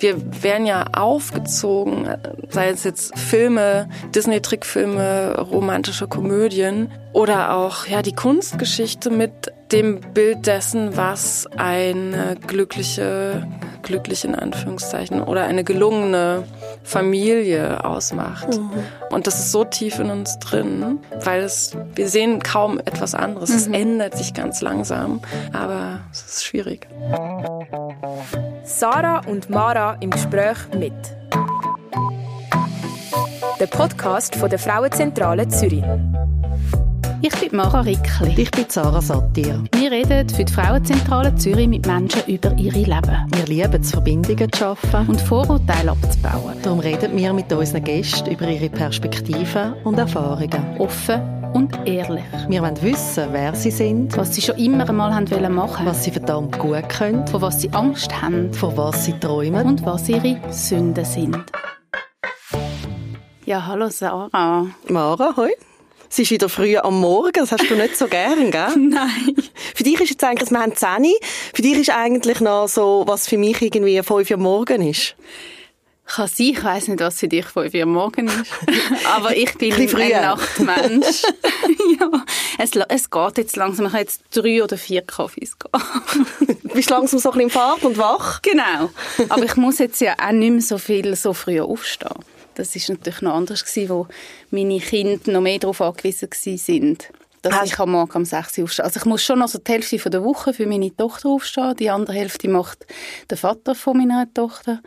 Wir werden ja aufgezogen, sei es jetzt Filme, Disney-Trickfilme, romantische Komödien oder auch ja die Kunstgeschichte mit dem Bild dessen, was eine glückliche, glücklich in Anführungszeichen oder eine gelungene Familie ausmacht. Mhm. Und das ist so tief in uns drin, weil es, wir sehen kaum etwas anderes. Mhm. Es ändert sich ganz langsam, aber es ist schwierig. Sarah und Mara im Gespräch mit. Der Podcast von der Frauenzentrale Zürich. Ich bin Mara Rickli. Ich bin Sarah Satir. Wir reden für die Frauenzentrale Zürich mit Menschen über ihre Leben. Wir lieben es, Verbindungen zu schaffen und Vorurteile abzubauen. Darum reden wir mit unseren Gästen über ihre Perspektiven und Erfahrungen. Offen und ehrlich. Wir wollen wissen, wer sie sind, was sie schon immer einmal haben wollen machen, was sie verdammt gut können, vor was sie Angst haben, vor was sie träumen und was ihre Sünden sind. Ja, hallo Sarah. Mara, hoi. Es ist wieder früh am Morgen, das hast du nicht so gern, gell? Nein. Für dich ist jetzt eigentlich, wir haben 10 für dich ist eigentlich noch so, was für mich irgendwie 5 Uhr morgen ist. Kann sein, ich weiss nicht, was für dich 5 Uhr morgen ist. Aber ich bin ein, Nachtmensch. ja, es, es geht jetzt langsam. Ich kann jetzt drei oder vier Kaffees gehen. du bist langsam so ein bisschen im Fahrt und wach? Genau. Aber ich muss jetzt ja auch nicht mehr so viel so früh aufstehen. Das ist natürlich noch anders gewesen, wo meine Kinder noch mehr darauf angewiesen sind dass Hast ich am Morgen um 6 Uhr aufstehe. Also ich muss schon also die Hälfte von der Woche für meine Tochter aufstehen, die andere Hälfte macht der Vater von meiner Tochter.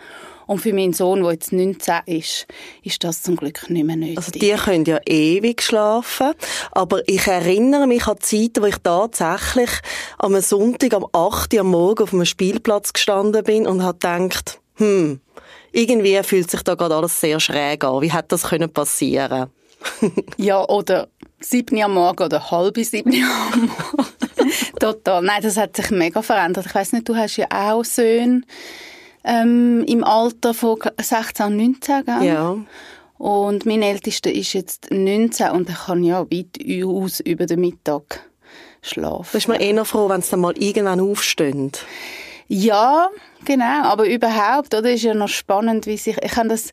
Und für meinen Sohn, der jetzt 19 ist, ist das zum Glück nicht mehr nötig. Also die können ja ewig schlafen, aber ich erinnere mich an Zeiten, wo ich tatsächlich am Sonntag am 8 Uhr am Morgen auf einem Spielplatz gestanden bin und habe gedacht, hm, irgendwie fühlt sich da gerade alles sehr schräg an. Wie hätte das können passieren? ja, oder sieben am Morgen oder halb sieben am Morgen. Total. Nein, das hat sich mega verändert. Ich weiß nicht, du hast ja auch Söhne ähm, im Alter von 16 und 19, gell? Ja. Und mein Ältester ist jetzt 19 und er kann ja weit aus über den Mittag schlafen. Bist du mir eher froh, wenn es dann mal irgendwann aufsteht? Ja, genau. Aber überhaupt, oder? Ist ja noch spannend, wie sich, ich habe das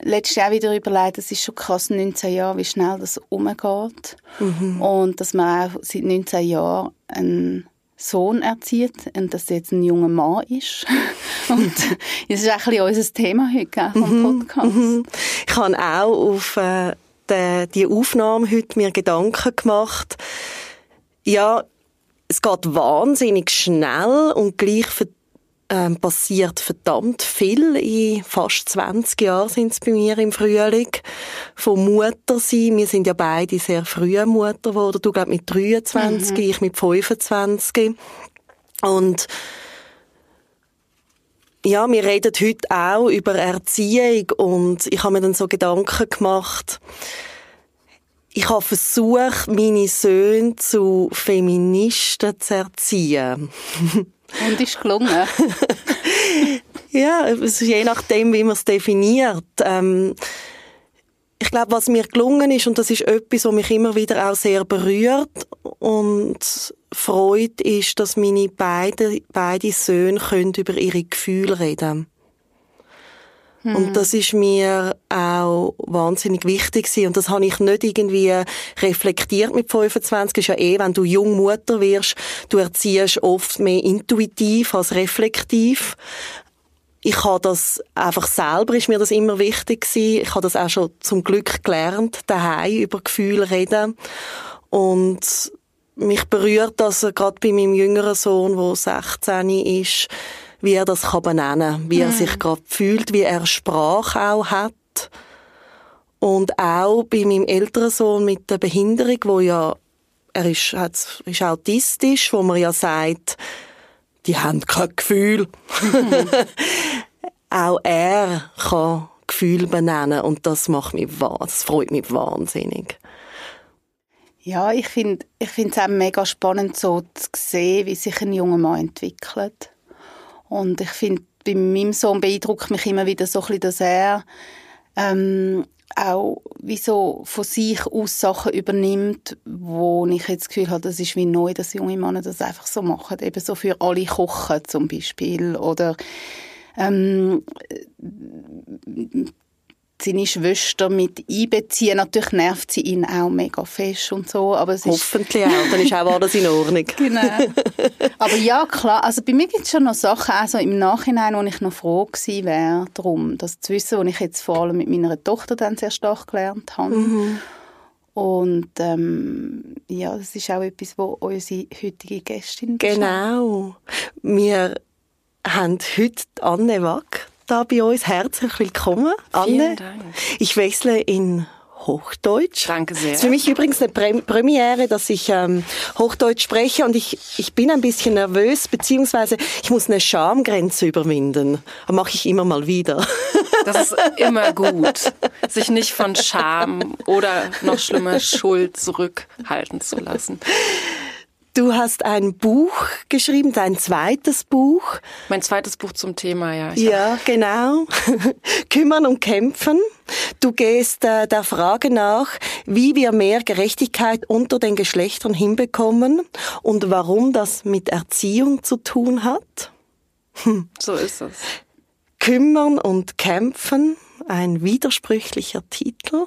letztes Jahr wieder überlegt, es ist schon krass, 19 Jahre, wie schnell das umgeht. Mhm. Und dass man auch seit 19 Jahren einen Sohn erzieht und dass er jetzt ein junger Mann ist. und das ist auch ein bisschen unser Thema heute vom mhm. Podcast. Mhm. Ich habe auch auf äh, die, die Aufnahme heute mir Gedanken gemacht. Ja, es geht wahnsinnig schnell und gleich ähm, passiert verdammt viel. In fast 20 Jahren sind es bei mir im Frühling. Von Mutter sein. Wir sind ja beide sehr früh Mutter geworden. Du, glaub, mit 23, mhm. ich mit 25. Und ja, wir reden heute auch über Erziehung und ich habe mir dann so Gedanken gemacht, ich habe versucht, meine Söhne zu Feministen zu erziehen. Und ist gelungen? ja, es ist je nachdem, wie man es definiert. Ähm, ich glaube, was mir gelungen ist, und das ist etwas, was mich immer wieder auch sehr berührt und freut, ist, dass meine beiden, beide Söhne können über ihre Gefühle reden können. Mhm. Und das ist mir auch wahnsinnig wichtig gewesen. Und das habe ich nicht irgendwie reflektiert mit 25. Das ist ja eh, wenn du jung Mutter wirst, du erziehst oft mehr intuitiv als reflektiv. Ich habe das einfach selber, ist mir das immer wichtig gewesen. Ich habe das auch schon zum Glück gelernt, daheim über Gefühle reden. Und mich berührt das gerade bei meinem jüngeren Sohn, der 16 ist, wie er das kann benennen kann, wie er mhm. sich gerade fühlt, wie er Sprache auch hat. Und auch bei meinem älteren Sohn mit der Behinderung, wo ja, er ist, hat, ist autistisch, wo man ja sagt, die haben kein Gefühl. Mhm. auch er kann Gefühl benennen und das macht mich, das freut mich wahnsinnig. Ja, ich finde ich finde es auch mega spannend so zu sehen, wie sich ein junger Mann entwickelt. Und ich finde, bei meinem Sohn beeindruckt mich immer wieder so ein bisschen, dass er ähm, auch wie so von sich aus Sachen übernimmt, wo ich jetzt das Gefühl habe, das ist wie neu, dass junge Männer das einfach so machen. Eben so für alle kochen zum Beispiel oder ähm, seine Schwester mit einbeziehen. Natürlich nervt sie ihn auch mega fest und so, aber es Hoffentlich auch, dann ist auch alles in Ordnung. genau. Aber ja, klar, also bei mir gibt es schon noch Sachen, also im Nachhinein, wo ich noch froh gewesen wäre, darum, das zu wissen, was ich jetzt vor allem mit meiner Tochter dann sehr stark gelernt habe. Mhm. Und ähm, ja, das ist auch etwas, wo unsere heutige Gästin Genau. Wir haben heute Anne Wack da bei uns. Herzlich willkommen, Anne. Vielen Dank. Ich wechsle in Hochdeutsch. Danke sehr. Es ist für mich übrigens eine Premiere, dass ich ähm, Hochdeutsch spreche und ich, ich bin ein bisschen nervös, beziehungsweise ich muss eine Schamgrenze überwinden. Das mache ich immer mal wieder. Das ist immer gut, sich nicht von Scham oder noch schlimmer Schuld zurückhalten zu lassen. Du hast ein Buch geschrieben, dein zweites Buch. Mein zweites Buch zum Thema, ja. Ich ja, genau. Kümmern und kämpfen. Du gehst äh, der Frage nach, wie wir mehr Gerechtigkeit unter den Geschlechtern hinbekommen und warum das mit Erziehung zu tun hat. Hm. So ist es. Kümmern und kämpfen, ein widersprüchlicher Titel.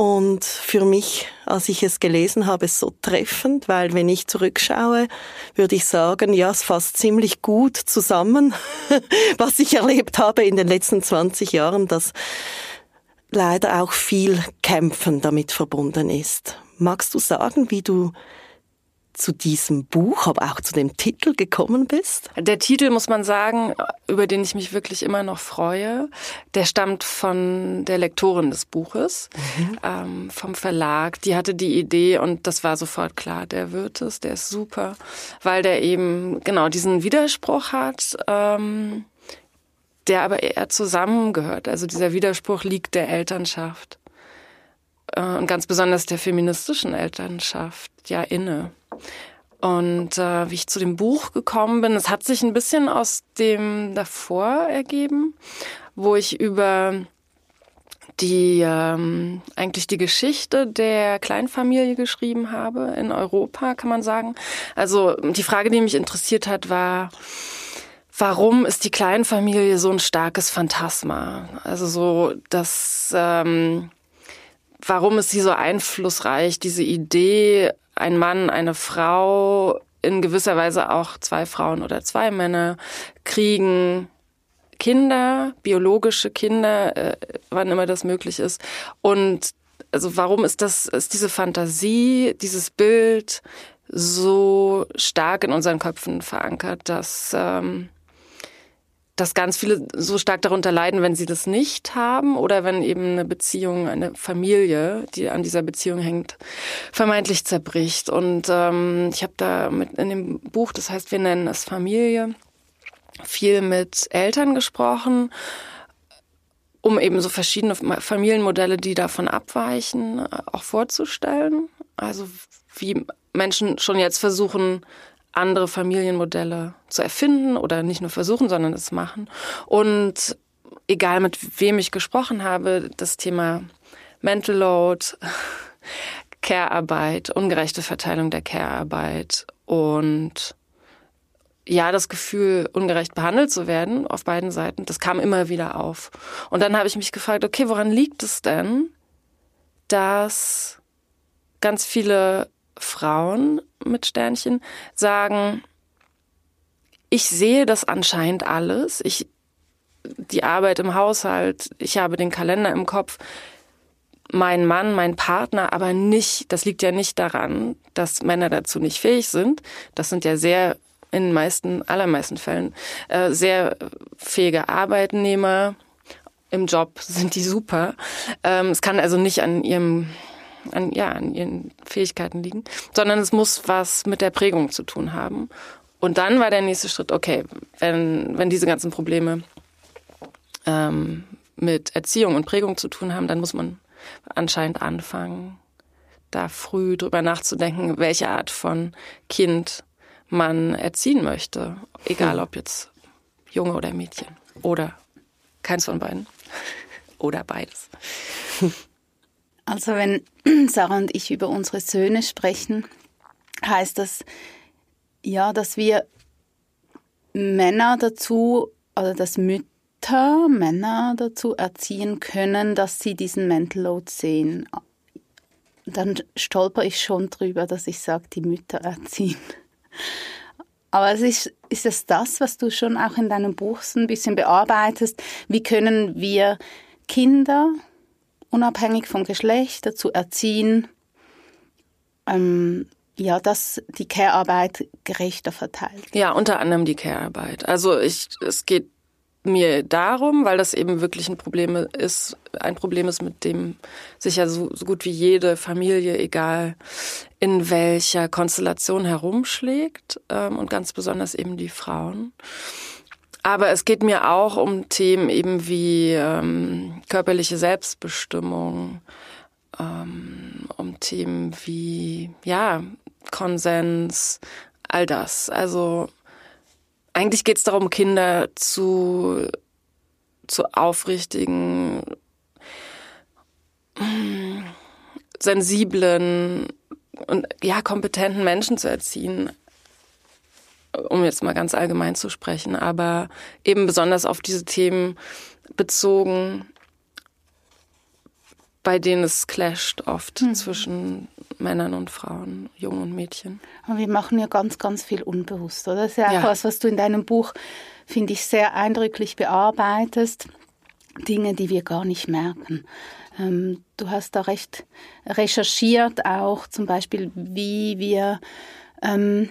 Und für mich, als ich es gelesen habe, so treffend, weil wenn ich zurückschaue, würde ich sagen, ja, es fasst ziemlich gut zusammen, was ich erlebt habe in den letzten 20 Jahren, dass leider auch viel Kämpfen damit verbunden ist. Magst du sagen, wie du zu diesem Buch, aber auch zu dem Titel gekommen bist? Der Titel, muss man sagen, über den ich mich wirklich immer noch freue, der stammt von der Lektorin des Buches, mhm. ähm, vom Verlag. Die hatte die Idee und das war sofort klar, der wird es, der ist super, weil der eben genau diesen Widerspruch hat. Ähm, der aber eher zusammengehört. Also dieser Widerspruch liegt der Elternschaft äh, und ganz besonders der feministischen Elternschaft ja inne. Und äh, wie ich zu dem Buch gekommen bin, es hat sich ein bisschen aus dem davor ergeben, wo ich über die ähm, eigentlich die Geschichte der Kleinfamilie geschrieben habe in Europa, kann man sagen. Also die Frage, die mich interessiert hat, war, warum ist die Kleinfamilie so ein starkes Phantasma? Also so, dass ähm, warum ist sie so einflussreich, diese Idee, ein Mann, eine Frau, in gewisser Weise auch zwei Frauen oder zwei Männer kriegen Kinder, biologische Kinder, äh, wann immer das möglich ist. Und also warum ist das, ist diese Fantasie, dieses Bild so stark in unseren Köpfen verankert, dass ähm, dass ganz viele so stark darunter leiden, wenn sie das nicht haben oder wenn eben eine Beziehung, eine Familie, die an dieser Beziehung hängt, vermeintlich zerbricht. Und ähm, ich habe da mit in dem Buch, das heißt, wir nennen es Familie, viel mit Eltern gesprochen, um eben so verschiedene Familienmodelle, die davon abweichen, auch vorzustellen. Also wie Menschen schon jetzt versuchen, andere Familienmodelle zu erfinden oder nicht nur versuchen, sondern es machen. Und egal mit wem ich gesprochen habe, das Thema Mental Load, Care-Arbeit, ungerechte Verteilung der Care-Arbeit und ja, das Gefühl, ungerecht behandelt zu werden auf beiden Seiten, das kam immer wieder auf. Und dann habe ich mich gefragt, okay, woran liegt es denn, dass ganz viele Frauen mit Sternchen sagen, ich sehe das anscheinend alles. Ich, die Arbeit im Haushalt, ich habe den Kalender im Kopf, mein Mann, mein Partner, aber nicht, das liegt ja nicht daran, dass Männer dazu nicht fähig sind. Das sind ja sehr, in den meisten, allermeisten Fällen, äh, sehr fähige Arbeitnehmer. Im Job sind die super. Ähm, es kann also nicht an ihrem an, ja, an ihren Fähigkeiten liegen, sondern es muss was mit der Prägung zu tun haben. Und dann war der nächste Schritt, okay, wenn, wenn diese ganzen Probleme ähm, mit Erziehung und Prägung zu tun haben, dann muss man anscheinend anfangen, da früh drüber nachzudenken, welche Art von Kind man erziehen möchte. Egal hm. ob jetzt Junge oder Mädchen. Oder keins von beiden. oder beides. Also wenn Sarah und ich über unsere Söhne sprechen, heißt das ja, dass wir Männer dazu also dass Mütter Männer dazu erziehen können, dass sie diesen Mental Load sehen. Dann stolper ich schon drüber, dass ich sage, die Mütter erziehen. Aber es ist, ist es das, was du schon auch in deinem Buch so ein bisschen bearbeitest? Wie können wir Kinder unabhängig vom Geschlecht dazu erziehen, ähm, ja, dass die Care-Arbeit gerechter verteilt. Ja, unter anderem die Care-Arbeit. Also ich, es geht mir darum, weil das eben wirklich ein Problem ist, ein Problem ist, mit dem sich ja so, so gut wie jede Familie, egal in welcher Konstellation herumschlägt ähm, und ganz besonders eben die Frauen. Aber es geht mir auch um Themen eben wie ähm, körperliche Selbstbestimmung, ähm, um Themen wie ja Konsens, all das. Also eigentlich geht es darum, Kinder zu, zu aufrichtigen, sensiblen und ja, kompetenten Menschen zu erziehen. Um jetzt mal ganz allgemein zu sprechen, aber eben besonders auf diese Themen bezogen, bei denen es clasht oft mhm. zwischen Männern und Frauen, Jungen und Mädchen. Aber wir machen ja ganz, ganz viel unbewusst, oder? Das ist ja auch ja. was, was du in deinem Buch, finde ich, sehr eindrücklich bearbeitest. Dinge, die wir gar nicht merken. Ähm, du hast da recht recherchiert auch, zum Beispiel, wie wir ähm,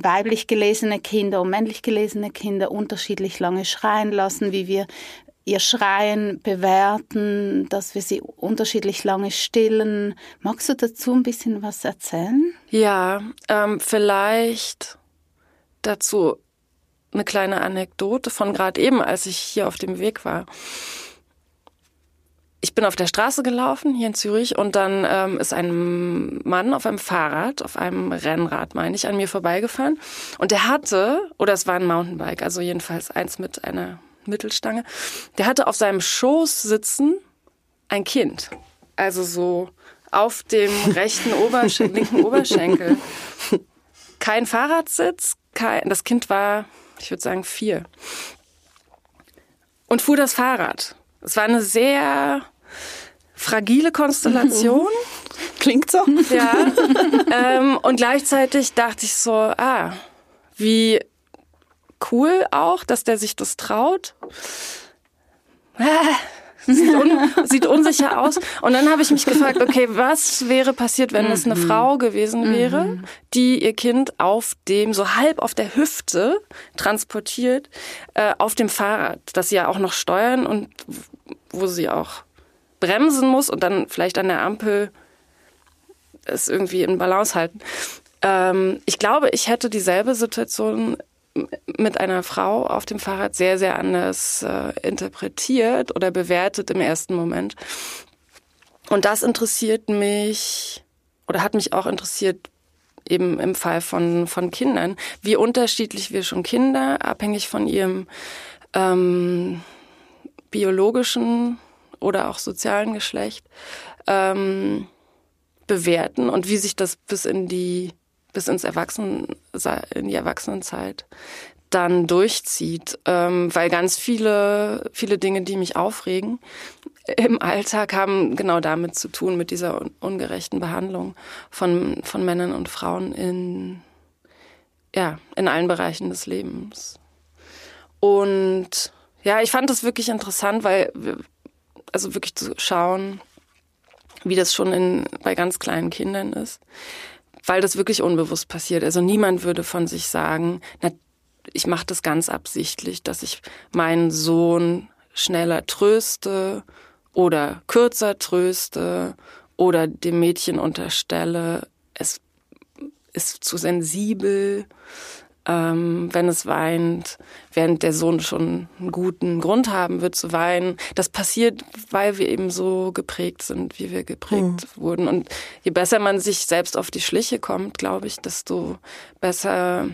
weiblich gelesene Kinder und männlich gelesene Kinder unterschiedlich lange schreien lassen, wie wir ihr Schreien bewerten, dass wir sie unterschiedlich lange stillen. Magst du dazu ein bisschen was erzählen? Ja, ähm, vielleicht dazu eine kleine Anekdote von gerade eben, als ich hier auf dem Weg war. Ich bin auf der Straße gelaufen, hier in Zürich, und dann ähm, ist ein Mann auf einem Fahrrad, auf einem Rennrad, meine ich, an mir vorbeigefahren. Und der hatte, oder es war ein Mountainbike, also jedenfalls eins mit einer Mittelstange, der hatte auf seinem Schoß sitzen ein Kind. Also so auf dem rechten Oberschen linken Oberschenkel. Kein Fahrradsitz, kein, das Kind war, ich würde sagen, vier. Und fuhr das Fahrrad. Es war eine sehr fragile Konstellation. Klingt so. Ja. ähm, und gleichzeitig dachte ich so, ah, wie cool auch, dass der sich das traut. Sieht, un sieht unsicher aus. Und dann habe ich mich gefragt, okay, was wäre passiert, wenn es eine mhm. Frau gewesen wäre, mhm. die ihr Kind auf dem, so halb auf der Hüfte transportiert, äh, auf dem Fahrrad, das sie ja auch noch steuern und wo sie auch bremsen muss und dann vielleicht an der Ampel es irgendwie in Balance halten. Ähm, ich glaube, ich hätte dieselbe Situation mit einer Frau auf dem Fahrrad sehr, sehr anders äh, interpretiert oder bewertet im ersten Moment. Und das interessiert mich oder hat mich auch interessiert eben im Fall von, von Kindern, wie unterschiedlich wir schon Kinder, abhängig von ihrem ähm, biologischen oder auch sozialen Geschlecht, ähm, bewerten und wie sich das bis in die bis ins Erwachsenen, in die Erwachsenenzeit dann durchzieht, ähm, weil ganz viele, viele Dinge, die mich aufregen im Alltag, haben genau damit zu tun, mit dieser ungerechten Behandlung von, von Männern und Frauen in, ja, in allen Bereichen des Lebens. Und ja, ich fand das wirklich interessant, weil, also wirklich zu schauen, wie das schon in, bei ganz kleinen Kindern ist weil das wirklich unbewusst passiert. Also niemand würde von sich sagen, na, ich mache das ganz absichtlich, dass ich meinen Sohn schneller tröste oder kürzer tröste oder dem Mädchen unterstelle, es ist zu sensibel ähm, wenn es weint, während der Sohn schon einen guten Grund haben wird zu weinen. Das passiert, weil wir eben so geprägt sind, wie wir geprägt mhm. wurden. Und je besser man sich selbst auf die Schliche kommt, glaube ich, desto besser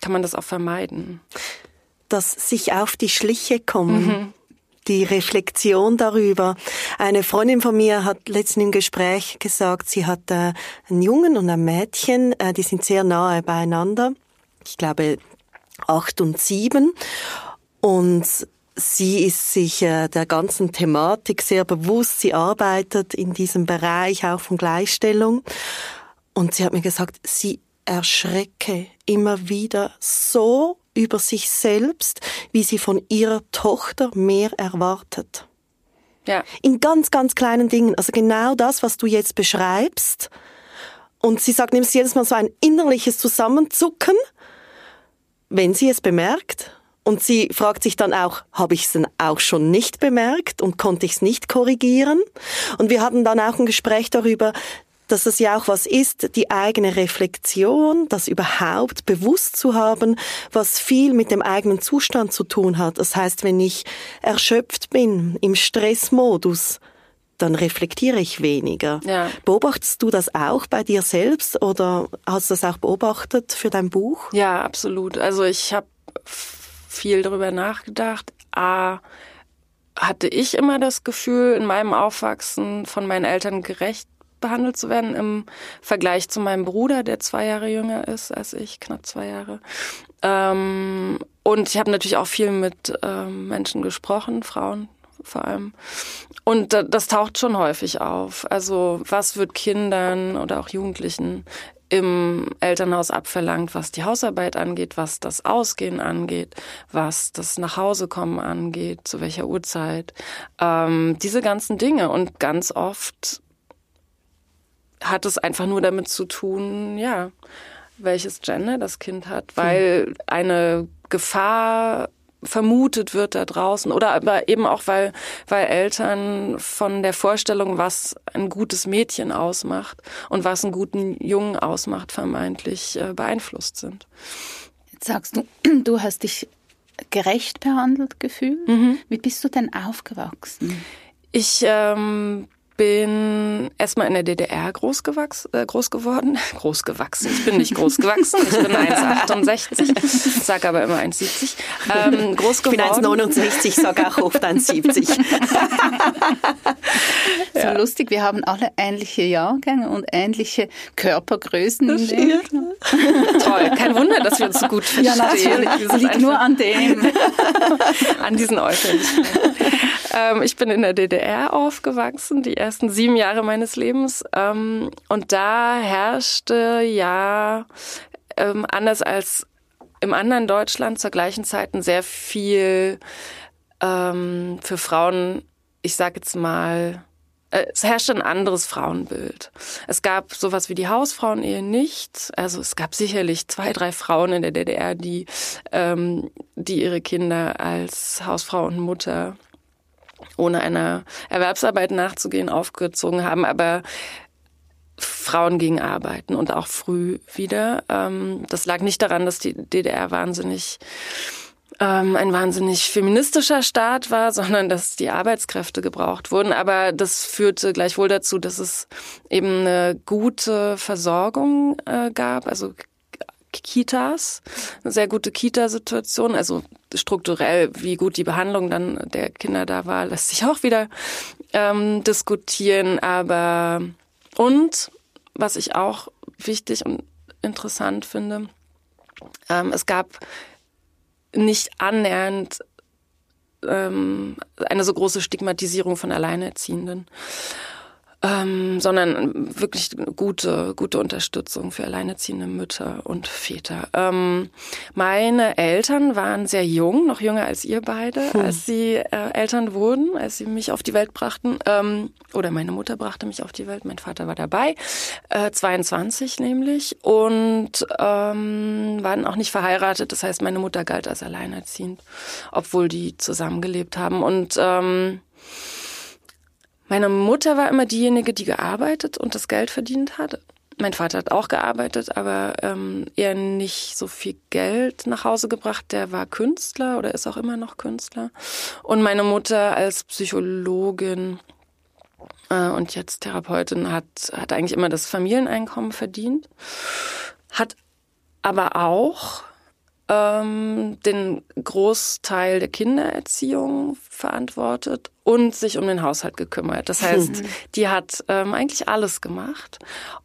kann man das auch vermeiden. Das sich auf die Schliche kommen. Mhm die Reflexion darüber. Eine Freundin von mir hat letztens im Gespräch gesagt, sie hat äh, einen Jungen und ein Mädchen, äh, die sind sehr nahe beieinander ich glaube, acht und sieben. Und sie ist sich äh, der ganzen Thematik sehr bewusst. Sie arbeitet in diesem Bereich auch von Gleichstellung. Und sie hat mir gesagt, sie erschrecke immer wieder so über sich selbst, wie sie von ihrer Tochter mehr erwartet. Ja. In ganz, ganz kleinen Dingen. Also genau das, was du jetzt beschreibst. Und sie sagt nämlich jedes Mal so ein innerliches Zusammenzucken, wenn sie es bemerkt. Und sie fragt sich dann auch, habe ich es denn auch schon nicht bemerkt und konnte ich es nicht korrigieren? Und wir hatten dann auch ein Gespräch darüber, dass es ja auch was ist, die eigene Reflexion, das überhaupt bewusst zu haben, was viel mit dem eigenen Zustand zu tun hat. Das heißt, wenn ich erschöpft bin, im Stressmodus, dann reflektiere ich weniger. Ja. Beobachtest du das auch bei dir selbst oder hast du das auch beobachtet für dein Buch? Ja, absolut. Also ich habe viel darüber nachgedacht. A, hatte ich immer das Gefühl, in meinem Aufwachsen von meinen Eltern gerecht behandelt zu werden im Vergleich zu meinem Bruder, der zwei Jahre jünger ist als ich, knapp zwei Jahre. Ähm, und ich habe natürlich auch viel mit ähm, Menschen gesprochen, Frauen vor allem. Und das taucht schon häufig auf. Also was wird Kindern oder auch Jugendlichen im Elternhaus abverlangt, was die Hausarbeit angeht, was das Ausgehen angeht, was das Nachhausekommen angeht, zu welcher Uhrzeit, ähm, diese ganzen Dinge. Und ganz oft hat es einfach nur damit zu tun, ja, welches Gender das Kind hat, weil eine Gefahr vermutet wird da draußen oder aber eben auch weil weil Eltern von der Vorstellung, was ein gutes Mädchen ausmacht und was einen guten Jungen ausmacht, vermeintlich äh, beeinflusst sind. Jetzt sagst du, du hast dich gerecht behandelt gefühlt. Mhm. Wie bist du denn aufgewachsen? Ich ähm, bin erstmal in der DDR groß, gewachs, äh, groß geworden. Groß gewachsen. Ich bin nicht groß gewachsen. Ich bin 1,68. Sag aber immer 1,70. Ähm, groß geworden. Ich bin 1,69, sag auch oft 1,70. so ja. lustig, wir haben alle ähnliche Jahrgänge und ähnliche Körpergrößen. Das stimmt. Toll, kein Wunder, dass wir uns so gut verstehen. Ja, natürlich. Das liegt nur an dem. an diesen Äußerlichkeiten. Ähm, ich bin in der DDR aufgewachsen, die ersten sieben Jahre meines Lebens. Ähm, und da herrschte ja ähm, anders als im anderen Deutschland zur gleichen Zeit ein sehr viel ähm, für Frauen, ich sage jetzt mal, äh, es herrschte ein anderes Frauenbild. Es gab sowas wie die Hausfrauenehe nicht. Also es gab sicherlich zwei, drei Frauen in der DDR, die, ähm, die ihre Kinder als Hausfrau und Mutter ohne einer Erwerbsarbeit nachzugehen, aufgezogen haben. Aber Frauen gingen arbeiten und auch früh wieder. Ähm, das lag nicht daran, dass die DDR wahnsinnig ähm, ein wahnsinnig feministischer Staat war, sondern dass die Arbeitskräfte gebraucht wurden. Aber das führte gleichwohl dazu, dass es eben eine gute Versorgung äh, gab, also Kitas, eine sehr gute Kita-Situation. Also strukturell, wie gut die Behandlung dann der Kinder da war, lässt sich auch wieder ähm, diskutieren. Aber und was ich auch wichtig und interessant finde, ähm, es gab nicht annähernd ähm, eine so große Stigmatisierung von Alleinerziehenden ähm, sondern wirklich gute, gute Unterstützung für alleinerziehende Mütter und Väter. Ähm, meine Eltern waren sehr jung, noch jünger als ihr beide, hm. als sie äh, Eltern wurden, als sie mich auf die Welt brachten. Ähm, oder meine Mutter brachte mich auf die Welt, mein Vater war dabei, äh, 22 nämlich, und ähm, waren auch nicht verheiratet. Das heißt, meine Mutter galt als alleinerziehend, obwohl die zusammengelebt haben. Und ähm, meine Mutter war immer diejenige, die gearbeitet und das Geld verdient hat. Mein Vater hat auch gearbeitet, aber ähm, eher nicht so viel Geld nach Hause gebracht. Der war Künstler oder ist auch immer noch Künstler. Und meine Mutter als Psychologin äh, und jetzt Therapeutin hat, hat eigentlich immer das Familieneinkommen verdient. Hat aber auch ähm, den Großteil der Kindererziehung verantwortet und sich um den Haushalt gekümmert. Das heißt, mhm. die hat ähm, eigentlich alles gemacht.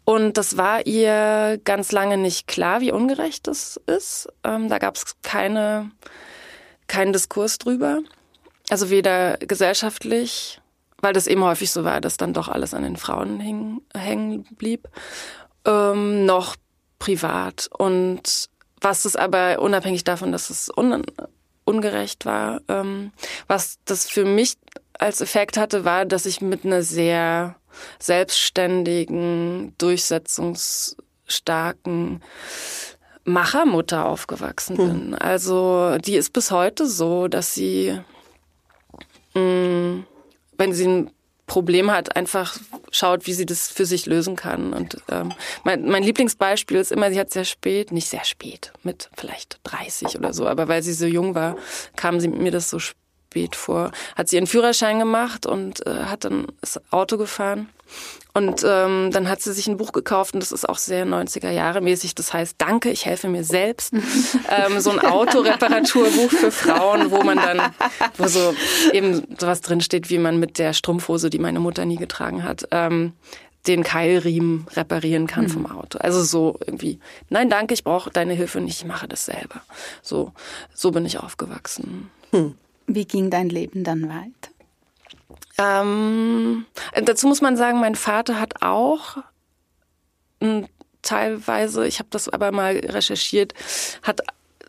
Und das war ihr ganz lange nicht klar, wie ungerecht das ist. Ähm, da gab es keine keinen Diskurs drüber. Also weder gesellschaftlich, weil das eben häufig so war, dass dann doch alles an den Frauen hing, hängen blieb, ähm, noch privat. Und was es aber unabhängig davon, dass es un ungerecht war, ähm, was das für mich als Effekt hatte, war, dass ich mit einer sehr selbstständigen, durchsetzungsstarken Machermutter aufgewachsen hm. bin. Also die ist bis heute so, dass sie, mh, mm, wenn sie ein Problem hat, einfach schaut, wie sie das für sich lösen kann. Und ähm, mein, mein Lieblingsbeispiel ist immer, sie hat sehr spät, nicht sehr spät, mit vielleicht 30 oder so, aber weil sie so jung war, kam sie mir das so spät vor, hat sie ihren Führerschein gemacht und äh, hat dann das Auto gefahren und ähm, dann hat sie sich ein Buch gekauft und das ist auch sehr 90er Jahre mäßig. Das heißt, danke, ich helfe mir selbst. ähm, so ein Autoreparaturbuch für Frauen, wo man dann, wo so eben sowas drinsteht, wie man mit der Strumpfhose, die meine Mutter nie getragen hat, ähm, den Keilriemen reparieren kann mhm. vom Auto. Also so irgendwie, nein, danke, ich brauche deine Hilfe nicht, ich mache das selber. So, so bin ich aufgewachsen. Hm. Wie ging dein Leben dann weiter? Ähm, dazu muss man sagen, mein Vater hat auch hm, teilweise, ich habe das aber mal recherchiert, hat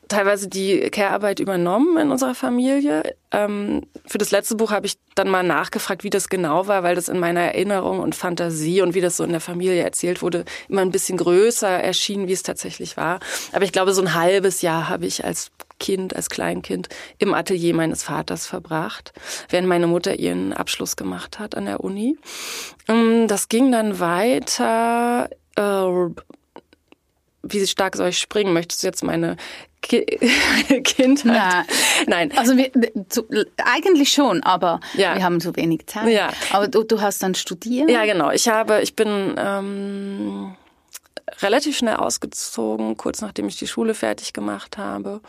teilweise die Care-Arbeit übernommen in unserer Familie. Ähm, für das letzte Buch habe ich dann mal nachgefragt, wie das genau war, weil das in meiner Erinnerung und Fantasie und wie das so in der Familie erzählt wurde, immer ein bisschen größer erschien, wie es tatsächlich war. Aber ich glaube, so ein halbes Jahr habe ich als Kind, als Kleinkind im Atelier meines Vaters verbracht, während meine Mutter ihren Abschluss gemacht hat an der Uni. Ähm, das ging dann weiter. Äh, wie stark soll ich springen? Möchtest du jetzt meine Ki Kindheit. Nein. Nein. Also wir, zu, eigentlich schon, aber ja. wir haben so wenig Zeit. Ja. Aber du, du hast dann studiert? Ja, genau. Ich habe, ich bin ähm, relativ schnell ausgezogen, kurz nachdem ich die Schule fertig gemacht habe,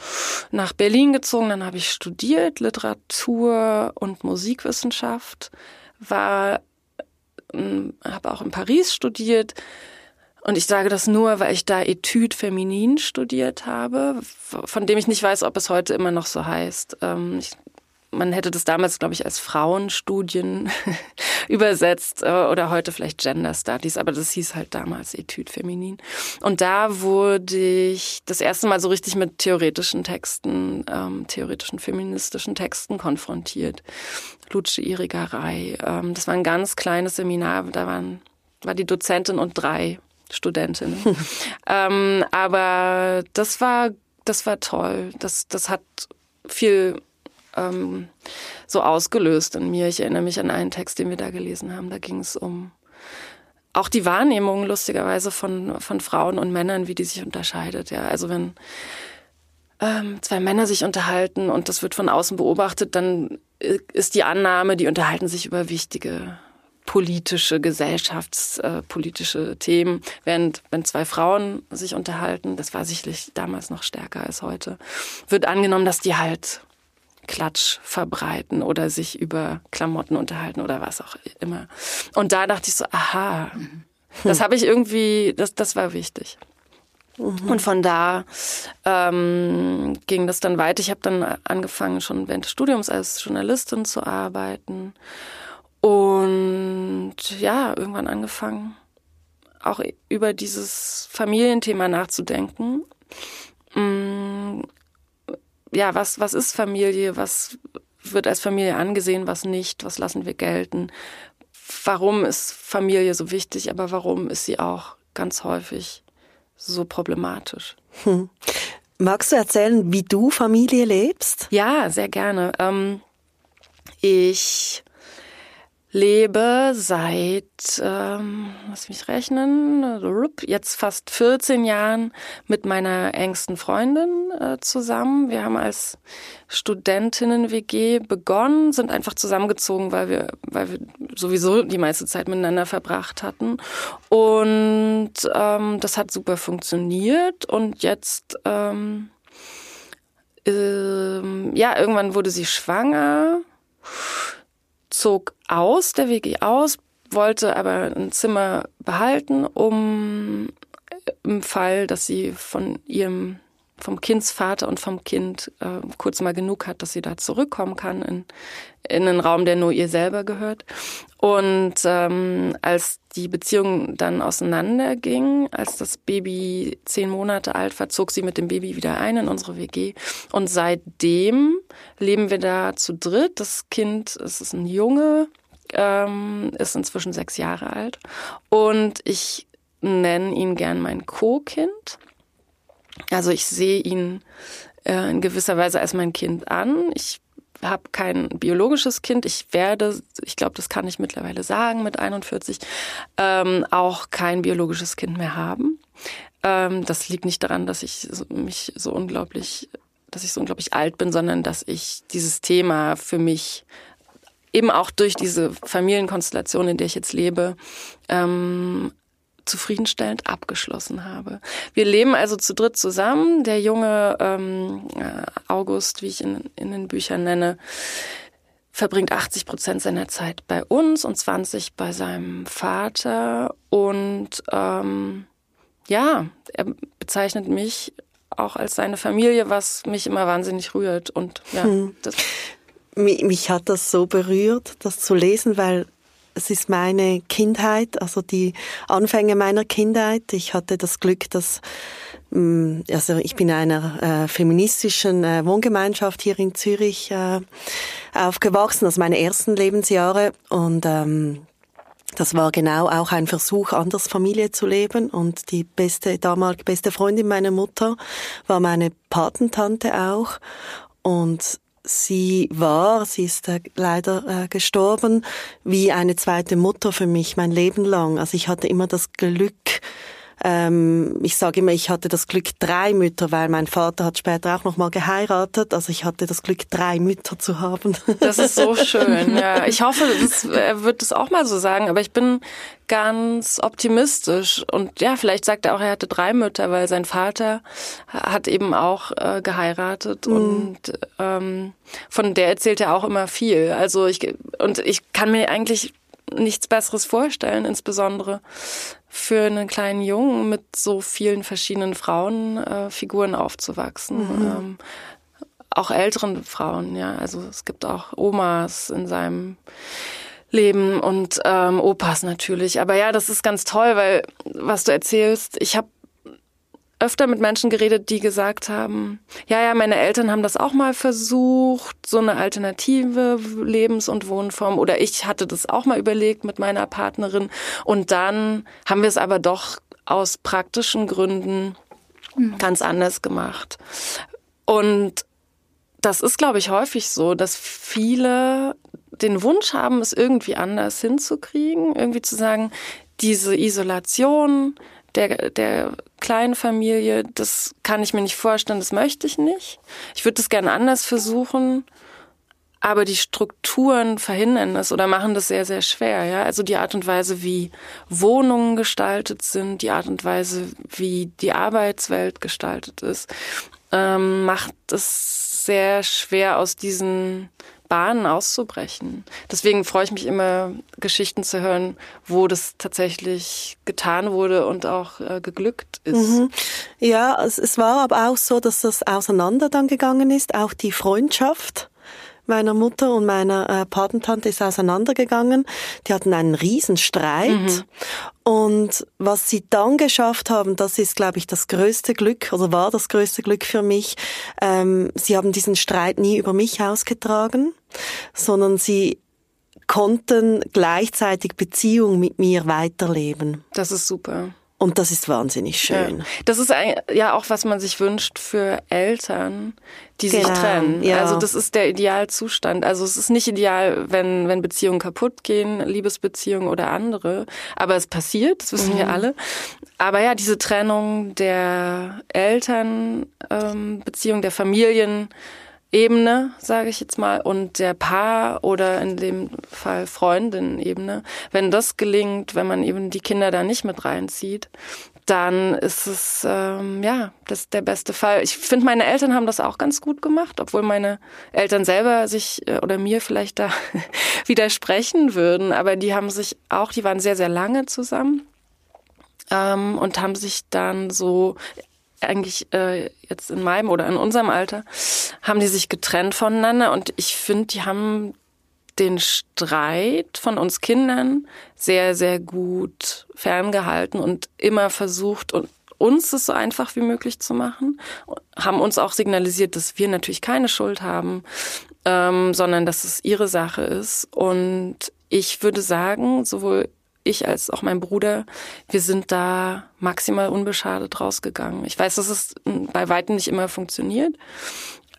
nach Berlin gezogen. Dann habe ich studiert Literatur und Musikwissenschaft, war, ähm, habe auch in Paris studiert und ich sage das nur, weil ich da Etude Feminin studiert habe, von dem ich nicht weiß, ob es heute immer noch so heißt. Ähm, ich, man hätte das damals, glaube ich, als Frauenstudien übersetzt äh, oder heute vielleicht Gender Studies, aber das hieß halt damals Etude Feminin. Und da wurde ich das erste Mal so richtig mit theoretischen Texten, ähm, theoretischen feministischen Texten konfrontiert. Lutsche Irigerei. Ähm, das war ein ganz kleines Seminar, da waren, war die Dozentin und drei Studentin. ähm, aber das war, das war toll. Das, das hat viel ähm, so ausgelöst in mir. Ich erinnere mich an einen Text, den wir da gelesen haben. Da ging es um auch die Wahrnehmung lustigerweise von, von Frauen und Männern, wie die sich unterscheidet. Ja, also wenn ähm, zwei Männer sich unterhalten und das wird von außen beobachtet, dann ist die Annahme, die unterhalten sich über wichtige politische, gesellschaftspolitische Themen, während wenn zwei Frauen sich unterhalten, das war sicherlich damals noch stärker als heute, wird angenommen, dass die halt Klatsch verbreiten oder sich über Klamotten unterhalten oder was auch immer. Und da dachte ich so, aha, das habe ich irgendwie, das, das war wichtig. Mhm. Und von da ähm, ging das dann weiter. Ich habe dann angefangen, schon während des Studiums als Journalistin zu arbeiten und ja, irgendwann angefangen, auch über dieses Familienthema nachzudenken. Mm, ja, was, was ist Familie? Was wird als Familie angesehen? Was nicht? Was lassen wir gelten? Warum ist Familie so wichtig? Aber warum ist sie auch ganz häufig so problematisch? Hm. Magst du erzählen, wie du Familie lebst? Ja, sehr gerne. Ähm, ich lebe seit, ähm, lass mich rechnen, jetzt fast 14 Jahren mit meiner engsten Freundin äh, zusammen. Wir haben als Studentinnen-WG begonnen, sind einfach zusammengezogen, weil wir, weil wir sowieso die meiste Zeit miteinander verbracht hatten. Und ähm, das hat super funktioniert. Und jetzt, ähm, ähm, ja, irgendwann wurde sie schwanger zog aus, der WG aus, wollte aber ein Zimmer behalten, um im Fall, dass sie von ihrem vom Kindsvater und vom Kind äh, kurz mal genug hat, dass sie da zurückkommen kann in, in einen Raum, der nur ihr selber gehört. Und ähm, als die Beziehung dann auseinanderging, als das Baby zehn Monate alt war, zog sie mit dem Baby wieder ein in unsere WG. Und seitdem leben wir da zu dritt. Das Kind, es ist ein Junge, ähm, ist inzwischen sechs Jahre alt. Und ich nenne ihn gern mein Co-Kind. Also ich sehe ihn äh, in gewisser Weise als mein Kind an. Ich habe kein biologisches Kind. Ich werde, ich glaube, das kann ich mittlerweile sagen mit 41, ähm, auch kein biologisches Kind mehr haben. Ähm, das liegt nicht daran, dass ich mich so unglaublich, dass ich so unglaublich alt bin, sondern dass ich dieses Thema für mich eben auch durch diese Familienkonstellation, in der ich jetzt lebe, ähm, zufriedenstellend abgeschlossen habe. Wir leben also zu dritt zusammen. Der junge ähm, äh, August, wie ich ihn in den Büchern nenne, verbringt 80 Prozent seiner Zeit bei uns und 20 bei seinem Vater. Und ähm, ja, er bezeichnet mich auch als seine Familie, was mich immer wahnsinnig rührt. Und ja, hm. das mich, mich hat das so berührt, das zu lesen, weil es ist meine Kindheit, also die Anfänge meiner Kindheit. Ich hatte das Glück, dass mm, also ich bin in einer äh, feministischen äh, Wohngemeinschaft hier in Zürich äh, aufgewachsen, also meine ersten Lebensjahre und ähm, das war genau auch ein Versuch, anders Familie zu leben. Und die beste, damalige beste Freundin meiner Mutter war meine Patentante auch. Und sie war, sie ist äh, leider äh, gestorben, wie eine zweite Mutter für mich mein Leben lang. Also ich hatte immer das Glück, ähm, ich sage immer, ich hatte das Glück, drei Mütter, weil mein Vater hat später auch noch mal geheiratet. Also ich hatte das Glück, drei Mütter zu haben. Das ist so schön. Ja, ich hoffe, das, er wird es auch mal so sagen. Aber ich bin ganz optimistisch und ja, vielleicht sagt er auch, er hatte drei Mütter, weil sein Vater hat eben auch äh, geheiratet mhm. und ähm, von der erzählt er auch immer viel. Also ich und ich kann mir eigentlich nichts Besseres vorstellen, insbesondere für einen kleinen Jungen mit so vielen verschiedenen Frauenfiguren äh, aufzuwachsen. Mhm. Ähm, auch älteren Frauen, ja. Also es gibt auch Omas in seinem Leben und ähm, Opas natürlich. Aber ja, das ist ganz toll, weil was du erzählst, ich habe öfter mit Menschen geredet, die gesagt haben, ja, ja, meine Eltern haben das auch mal versucht, so eine alternative Lebens- und Wohnform. Oder ich hatte das auch mal überlegt mit meiner Partnerin. Und dann haben wir es aber doch aus praktischen Gründen mhm. ganz anders gemacht. Und das ist, glaube ich, häufig so, dass viele den Wunsch haben, es irgendwie anders hinzukriegen, irgendwie zu sagen, diese Isolation, der, der kleinen Familie, das kann ich mir nicht vorstellen, das möchte ich nicht. Ich würde das gerne anders versuchen, aber die Strukturen verhindern das oder machen das sehr, sehr schwer. Ja? Also die Art und Weise, wie Wohnungen gestaltet sind, die Art und Weise, wie die Arbeitswelt gestaltet ist, ähm, macht es sehr schwer aus diesen Bahnen auszubrechen. Deswegen freue ich mich immer, Geschichten zu hören, wo das tatsächlich getan wurde und auch äh, geglückt ist. Mhm. Ja, es, es war aber auch so, dass das auseinander dann gegangen ist, auch die Freundschaft meiner Mutter und meiner äh, Patentante ist auseinandergegangen. Die hatten einen Riesenstreit. Mhm. Und was sie dann geschafft haben, das ist, glaube ich, das größte Glück, oder war das größte Glück für mich. Ähm, sie haben diesen Streit nie über mich ausgetragen, sondern sie konnten gleichzeitig Beziehung mit mir weiterleben. Das ist super. Und das ist wahnsinnig schön. Ja. Das ist ja auch, was man sich wünscht für Eltern, die genau, sich trennen. Ja. Also das ist der Idealzustand. Also es ist nicht ideal, wenn, wenn Beziehungen kaputt gehen, Liebesbeziehungen oder andere. Aber es passiert, das wissen mhm. wir alle. Aber ja, diese Trennung der Eltern, ähm, der Familien, Ebene, sage ich jetzt mal, und der Paar oder in dem Fall Freundin-Ebene, wenn das gelingt, wenn man eben die Kinder da nicht mit reinzieht, dann ist es ähm, ja das der beste Fall. Ich finde, meine Eltern haben das auch ganz gut gemacht, obwohl meine Eltern selber sich äh, oder mir vielleicht da widersprechen würden. Aber die haben sich auch, die waren sehr sehr lange zusammen ähm, und haben sich dann so eigentlich äh, jetzt in meinem oder in unserem Alter, haben die sich getrennt voneinander und ich finde, die haben den Streit von uns Kindern sehr, sehr gut ferngehalten und immer versucht, uns es so einfach wie möglich zu machen. Haben uns auch signalisiert, dass wir natürlich keine Schuld haben, ähm, sondern dass es ihre Sache ist. Und ich würde sagen, sowohl ich als auch mein Bruder, wir sind da maximal unbeschadet rausgegangen. Ich weiß, dass es bei weitem nicht immer funktioniert,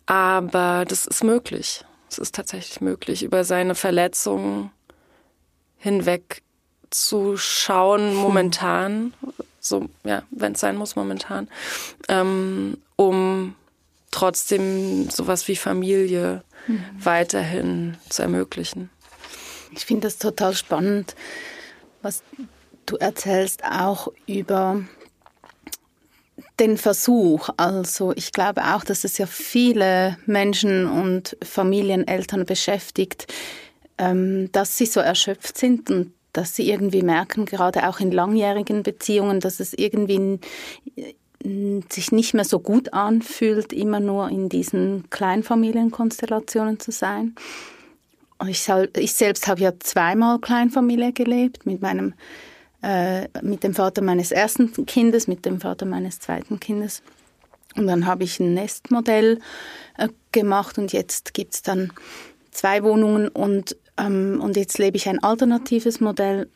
aber das ist möglich. Es ist tatsächlich möglich, über seine Verletzungen hinweg zu schauen, momentan, so, ja, wenn es sein muss, momentan, ähm, um trotzdem sowas wie Familie mhm. weiterhin zu ermöglichen. Ich finde das total spannend, was du erzählst, auch über den Versuch. Also ich glaube auch, dass es ja viele Menschen und Familieneltern beschäftigt, ähm, dass sie so erschöpft sind und dass sie irgendwie merken, gerade auch in langjährigen Beziehungen, dass es irgendwie sich nicht mehr so gut anfühlt, immer nur in diesen Kleinfamilienkonstellationen zu sein. Ich, ich selbst habe ja zweimal Kleinfamilie gelebt, mit meinem äh, mit dem Vater meines ersten Kindes, mit dem Vater meines zweiten Kindes. Und dann habe ich ein Nestmodell äh, gemacht und jetzt gibt es dann zwei Wohnungen und, ähm, und jetzt lebe ich ein alternatives Modell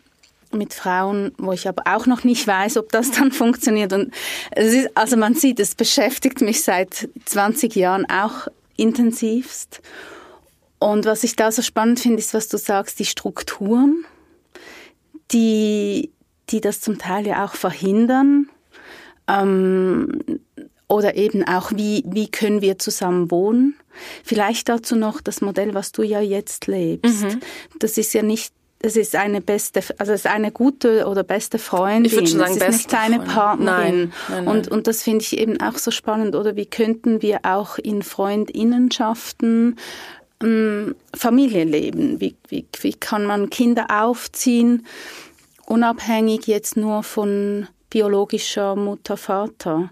mit Frauen, wo ich aber auch noch nicht weiß, ob das dann funktioniert. Und ist, also man sieht, es beschäftigt mich seit 20 Jahren auch intensivst. Und was ich da so spannend finde, ist, was du sagst, die Strukturen, die, die das zum Teil ja auch verhindern. Ähm, oder eben auch, wie, wie können wir zusammen wohnen. Vielleicht dazu noch das Modell, was du ja jetzt lebst. Mhm. Das ist ja nicht es ist eine beste, also es ist eine gute oder beste Freundin. Ich würde schon sagen, es ist nicht deine Partnerin. Nein, nein, nein. Und, und das finde ich eben auch so spannend. Oder wie könnten wir auch in Freundinnenschaften ähm, Familie leben? Wie, wie, wie kann man Kinder aufziehen, unabhängig jetzt nur von biologischer Mutter, Vater?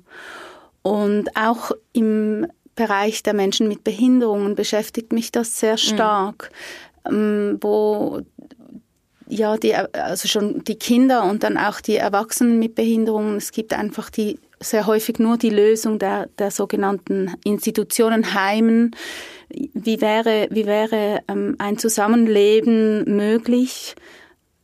Und auch im Bereich der Menschen mit Behinderungen beschäftigt mich das sehr mhm. stark, mhm. wo ja, die, also schon die Kinder und dann auch die Erwachsenen mit Behinderungen. Es gibt einfach die sehr häufig nur die Lösung der, der sogenannten Institutionen, Heimen. Wie wäre, wie wäre ähm, ein Zusammenleben möglich,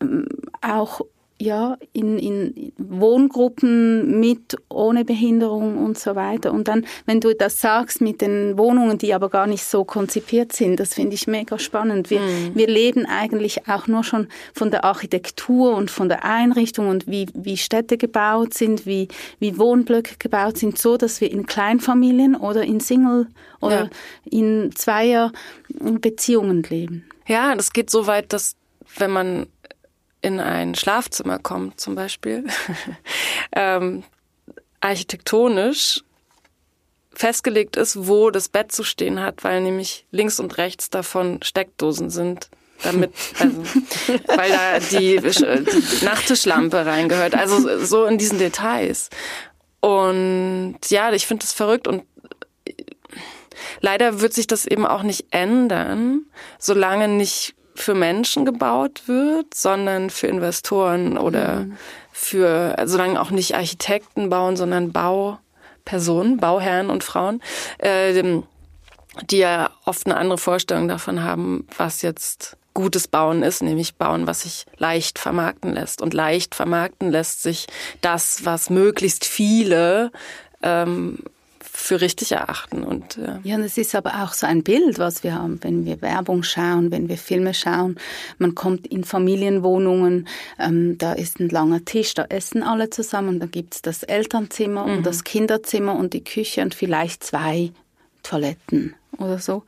ähm, auch ja, in, in Wohngruppen mit, ohne Behinderung und so weiter. Und dann, wenn du das sagst mit den Wohnungen, die aber gar nicht so konzipiert sind, das finde ich mega spannend. Wir, mhm. wir leben eigentlich auch nur schon von der Architektur und von der Einrichtung und wie, wie Städte gebaut sind, wie, wie Wohnblöcke gebaut sind, so dass wir in Kleinfamilien oder in Single oder ja. in Zweier Beziehungen leben. Ja, das geht so weit, dass wenn man in ein Schlafzimmer kommt zum Beispiel, ähm, architektonisch festgelegt ist, wo das Bett zu stehen hat, weil nämlich links und rechts davon Steckdosen sind, damit, also, weil da die, die Nachttischlampe reingehört. Also so in diesen Details. Und ja, ich finde das verrückt und leider wird sich das eben auch nicht ändern, solange nicht für Menschen gebaut wird, sondern für Investoren oder mhm. für, also solange auch nicht Architekten bauen, sondern Baupersonen, Bauherren und Frauen, äh, die ja oft eine andere Vorstellung davon haben, was jetzt gutes Bauen ist, nämlich Bauen, was sich leicht vermarkten lässt. Und leicht vermarkten lässt sich das, was möglichst viele ähm, für richtig erachten. Und, ja. ja, und es ist aber auch so ein Bild, was wir haben, wenn wir Werbung schauen, wenn wir Filme schauen. Man kommt in Familienwohnungen, ähm, da ist ein langer Tisch, da essen alle zusammen, da gibt's das Elternzimmer mhm. und das Kinderzimmer und die Küche und vielleicht zwei Toiletten oder so.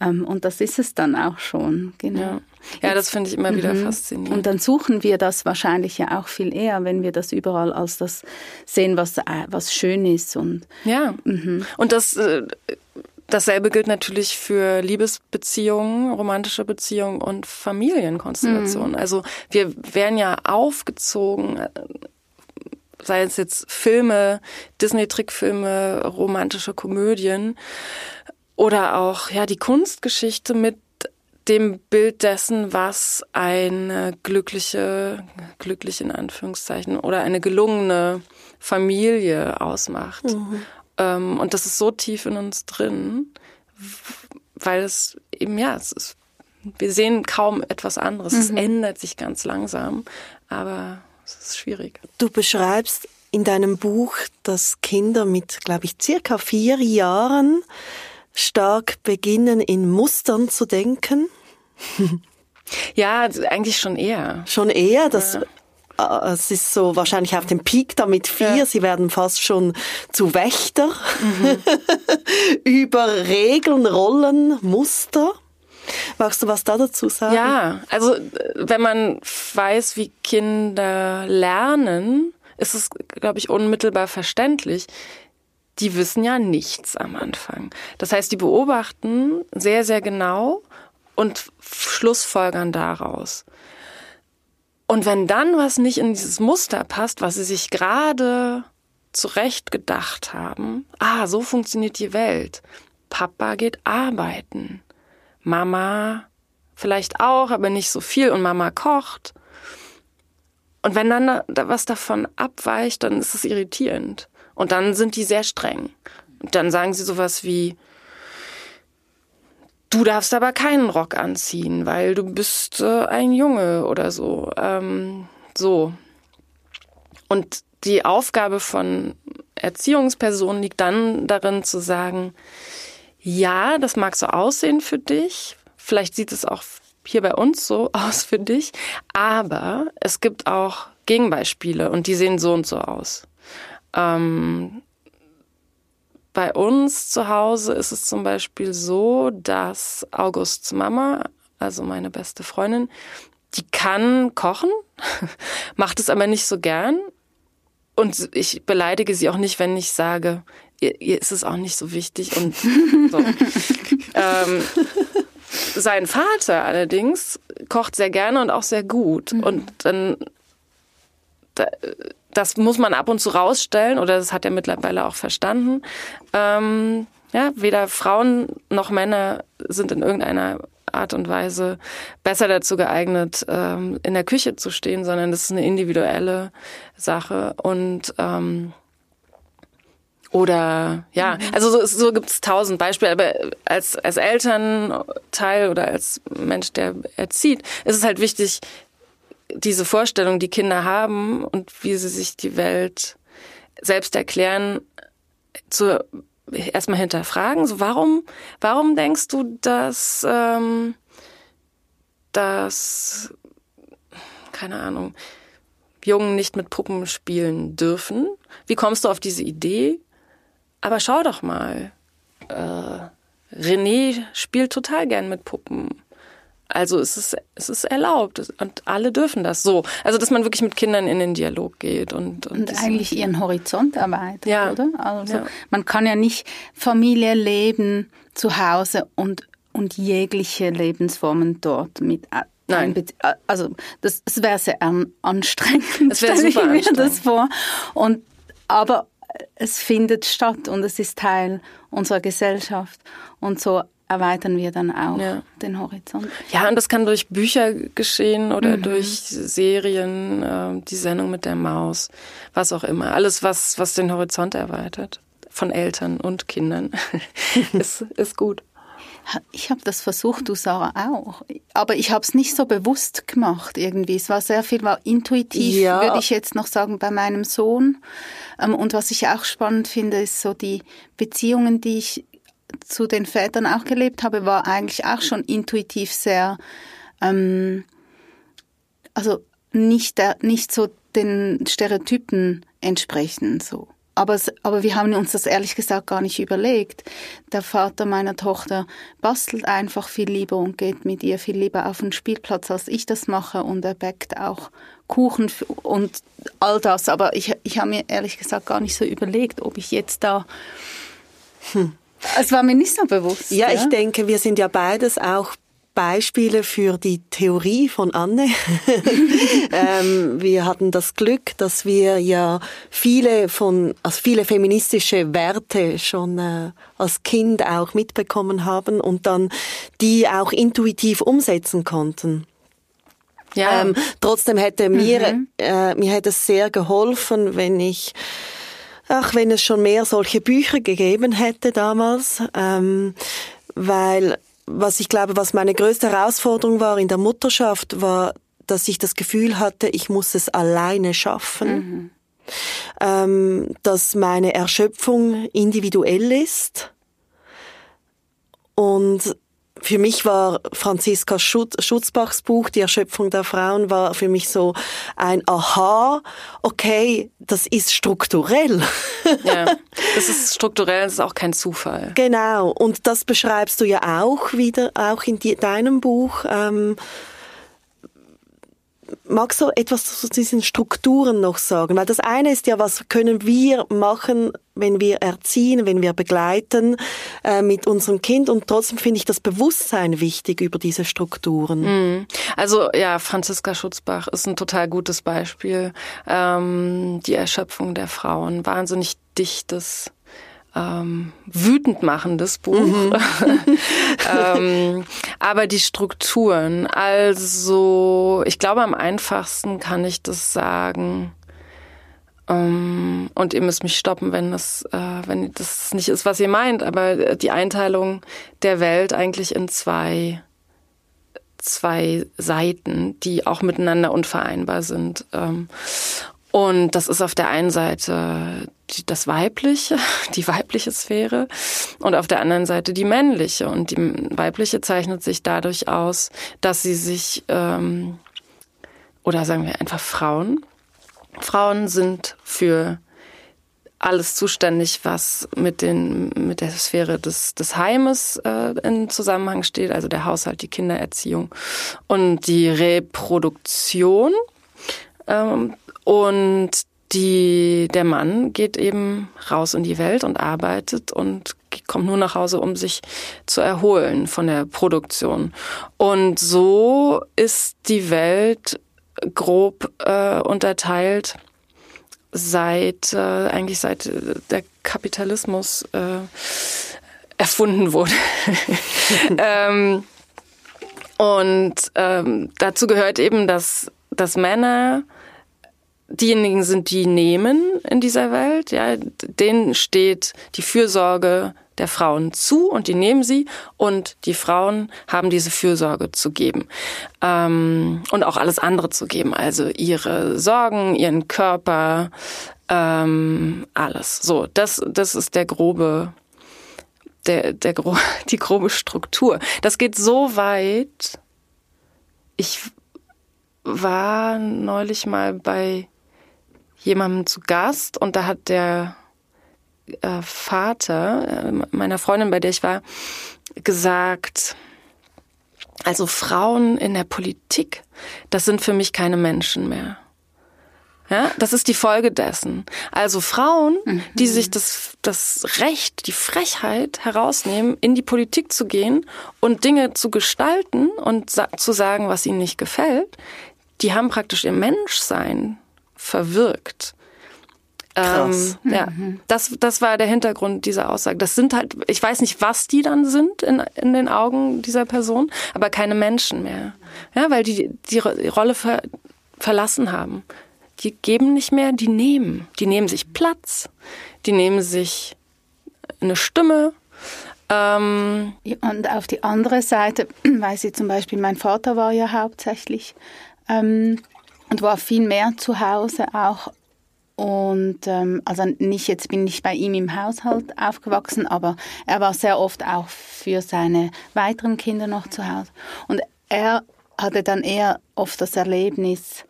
Ähm, und das ist es dann auch schon, genau. Ja. Ja, das finde ich immer wieder mhm. faszinierend. Und dann suchen wir das wahrscheinlich ja auch viel eher, wenn wir das überall als das sehen, was, äh, was schön ist. Und, ja, mhm. und das, äh, dasselbe gilt natürlich für Liebesbeziehungen, romantische Beziehungen und Familienkonstellationen. Mhm. Also wir werden ja aufgezogen, äh, sei es jetzt Filme, Disney-Trickfilme, romantische Komödien oder auch ja die Kunstgeschichte mit dem Bild dessen, was eine glückliche, glücklich in Anführungszeichen, oder eine gelungene Familie ausmacht. Mhm. Ähm, und das ist so tief in uns drin, weil es eben, ja, es ist, wir sehen kaum etwas anderes. Mhm. Es ändert sich ganz langsam, aber es ist schwierig. Du beschreibst in deinem Buch, dass Kinder mit, glaube ich, circa vier Jahren stark beginnen, in Mustern zu denken? ja, eigentlich schon eher. Schon eher? Das, ja. äh, es ist so wahrscheinlich auf dem Peak damit vier. Ja. Sie werden fast schon zu Wächter mhm. über Regeln, Rollen, Muster. Magst du was da dazu sagen? Ja, also wenn man weiß, wie Kinder lernen, ist es, glaube ich, unmittelbar verständlich die wissen ja nichts am Anfang. Das heißt, die beobachten sehr, sehr genau und schlussfolgern daraus. Und wenn dann was nicht in dieses Muster passt, was sie sich gerade zurecht gedacht haben, ah, so funktioniert die Welt. Papa geht arbeiten. Mama vielleicht auch, aber nicht so viel und Mama kocht. Und wenn dann was davon abweicht, dann ist es irritierend. Und dann sind die sehr streng. Und dann sagen sie sowas wie, du darfst aber keinen Rock anziehen, weil du bist äh, ein Junge oder so. Ähm, so. Und die Aufgabe von Erziehungspersonen liegt dann darin zu sagen, ja, das mag so aussehen für dich, vielleicht sieht es auch hier bei uns so aus für dich, aber es gibt auch Gegenbeispiele und die sehen so und so aus. Ähm, bei uns zu Hause ist es zum Beispiel so, dass Augusts Mama, also meine beste Freundin, die kann kochen, macht es aber nicht so gern. Und ich beleidige sie auch nicht, wenn ich sage, ihr, ihr ist es auch nicht so wichtig. Und so. ähm, sein Vater allerdings kocht sehr gerne und auch sehr gut. Mhm. Und dann da, das muss man ab und zu rausstellen oder das hat er mittlerweile auch verstanden. Ähm, ja, weder Frauen noch Männer sind in irgendeiner Art und Weise besser dazu geeignet, ähm, in der Küche zu stehen, sondern das ist eine individuelle Sache und ähm, oder ja, mhm. also so, so gibt es tausend Beispiele, aber als, als Elternteil oder als Mensch, der erzieht, ist es halt wichtig, diese Vorstellung, die Kinder haben und wie sie sich die Welt selbst erklären, zu erstmal hinterfragen. So, warum, warum denkst du, dass, ähm, dass, keine Ahnung, Jungen nicht mit Puppen spielen dürfen? Wie kommst du auf diese Idee? Aber schau doch mal, äh, René spielt total gern mit Puppen. Also es ist, es ist erlaubt und alle dürfen das so. Also dass man wirklich mit Kindern in den Dialog geht und und, und eigentlich ihren Horizont erweitert, ja. oder? Also ja. man kann ja nicht Familie leben zu Hause und und jegliche Lebensformen dort mit Nein. Also das, das wäre sehr anstrengend. Das wäre super ich mir das vor. Und aber es findet statt und es ist Teil unserer Gesellschaft und so erweitern wir dann auch ja. den Horizont. Ja, und das kann durch Bücher geschehen oder mhm. durch Serien, äh, die Sendung mit der Maus, was auch immer. Alles, was, was den Horizont erweitert, von Eltern und Kindern, ist, ist gut. Ich habe das versucht, du Sarah auch. Aber ich habe es nicht so bewusst gemacht irgendwie. Es war sehr viel, war intuitiv, ja. würde ich jetzt noch sagen, bei meinem Sohn. Ähm, und was ich auch spannend finde, ist so die Beziehungen, die ich zu den Vätern auch gelebt habe, war eigentlich auch schon intuitiv sehr, ähm, also nicht, der, nicht so den Stereotypen entsprechen, so. Aber, aber wir haben uns das ehrlich gesagt gar nicht überlegt. Der Vater meiner Tochter bastelt einfach viel lieber und geht mit ihr viel lieber auf den Spielplatz, als ich das mache. Und er backt auch Kuchen und all das. Aber ich, ich habe mir ehrlich gesagt gar nicht so überlegt, ob ich jetzt da hm, es war mir nicht so bewusst. Ja, ja, ich denke, wir sind ja beides auch Beispiele für die Theorie von Anne. ähm, wir hatten das Glück, dass wir ja viele von, also viele feministische Werte schon äh, als Kind auch mitbekommen haben und dann die auch intuitiv umsetzen konnten. Ja. Ähm, trotzdem hätte mir, mhm. äh, mir hätte es sehr geholfen, wenn ich Ach, wenn es schon mehr solche Bücher gegeben hätte damals, ähm, weil was ich glaube, was meine größte Herausforderung war in der Mutterschaft, war, dass ich das Gefühl hatte, ich muss es alleine schaffen. Mhm. Ähm, dass meine Erschöpfung individuell ist und für mich war Franziska Schutzbachs Buch Die Erschöpfung der Frauen war für mich so ein Aha, okay, das ist strukturell. Ja, das ist strukturell, das ist auch kein Zufall. Genau, und das beschreibst du ja auch wieder, auch in die, deinem Buch. Ähm, magst du etwas zu diesen Strukturen noch sagen? Weil das eine ist ja, was können wir machen, wenn wir erziehen, wenn wir begleiten äh, mit unserem Kind und trotzdem finde ich das Bewusstsein wichtig über diese Strukturen. Mhm. Also ja, Franziska Schutzbach ist ein total gutes Beispiel. Ähm, die Erschöpfung der Frauen, wahnsinnig dichtes ähm, wütend machendes Buch. Mhm. ähm, aber die Strukturen, also ich glaube am einfachsten kann ich das sagen. Ähm, und ihr müsst mich stoppen, wenn das, äh, wenn das nicht ist, was ihr meint, aber die Einteilung der Welt eigentlich in zwei zwei Seiten, die auch miteinander unvereinbar sind. Ähm, und das ist auf der einen Seite das Weibliche, die weibliche Sphäre und auf der anderen Seite die männliche. Und die weibliche zeichnet sich dadurch aus, dass sie sich, ähm, oder sagen wir einfach Frauen, Frauen sind für alles zuständig, was mit, den, mit der Sphäre des, des Heimes äh, in Zusammenhang steht, also der Haushalt, die Kindererziehung und die Reproduktion. Ähm, und die, der Mann geht eben raus in die Welt und arbeitet und kommt nur nach Hause, um sich zu erholen von der Produktion. Und so ist die Welt grob äh, unterteilt seit äh, eigentlich seit der Kapitalismus äh, erfunden wurde. ähm, und ähm, dazu gehört eben, dass, dass Männer diejenigen sind, die nehmen in dieser Welt. Ja, denen steht die Fürsorge der Frauen zu und die nehmen sie und die Frauen haben diese Fürsorge zu geben ähm, und auch alles andere zu geben, also ihre Sorgen, ihren Körper, ähm, alles. So, das das ist der grobe der der gro die grobe Struktur. Das geht so weit. Ich war neulich mal bei jemandem zu Gast und da hat der äh, Vater äh, meiner Freundin, bei der ich war, gesagt, also Frauen in der Politik, das sind für mich keine Menschen mehr. Ja, das ist die Folge dessen. Also Frauen, mhm. die sich das, das Recht, die Frechheit herausnehmen, in die Politik zu gehen und Dinge zu gestalten und sa zu sagen, was ihnen nicht gefällt, die haben praktisch ihr Menschsein verwirkt. Krass. Ähm, ja, mhm. das, das war der Hintergrund dieser Aussage. Das sind halt, ich weiß nicht, was die dann sind in, in den Augen dieser Person, aber keine Menschen mehr. Ja, weil die die Rolle ver, verlassen haben. Die geben nicht mehr, die nehmen. Die nehmen sich Platz, die nehmen sich eine Stimme. Ähm, Und auf die andere Seite, weiß ich zum Beispiel, mein Vater war ja hauptsächlich ähm, und war viel mehr zu Hause auch. Und ähm, also nicht jetzt bin ich bei ihm im Haushalt aufgewachsen, aber er war sehr oft auch für seine weiteren Kinder noch zu Hause. Und er hatte dann eher oft das Erlebnis,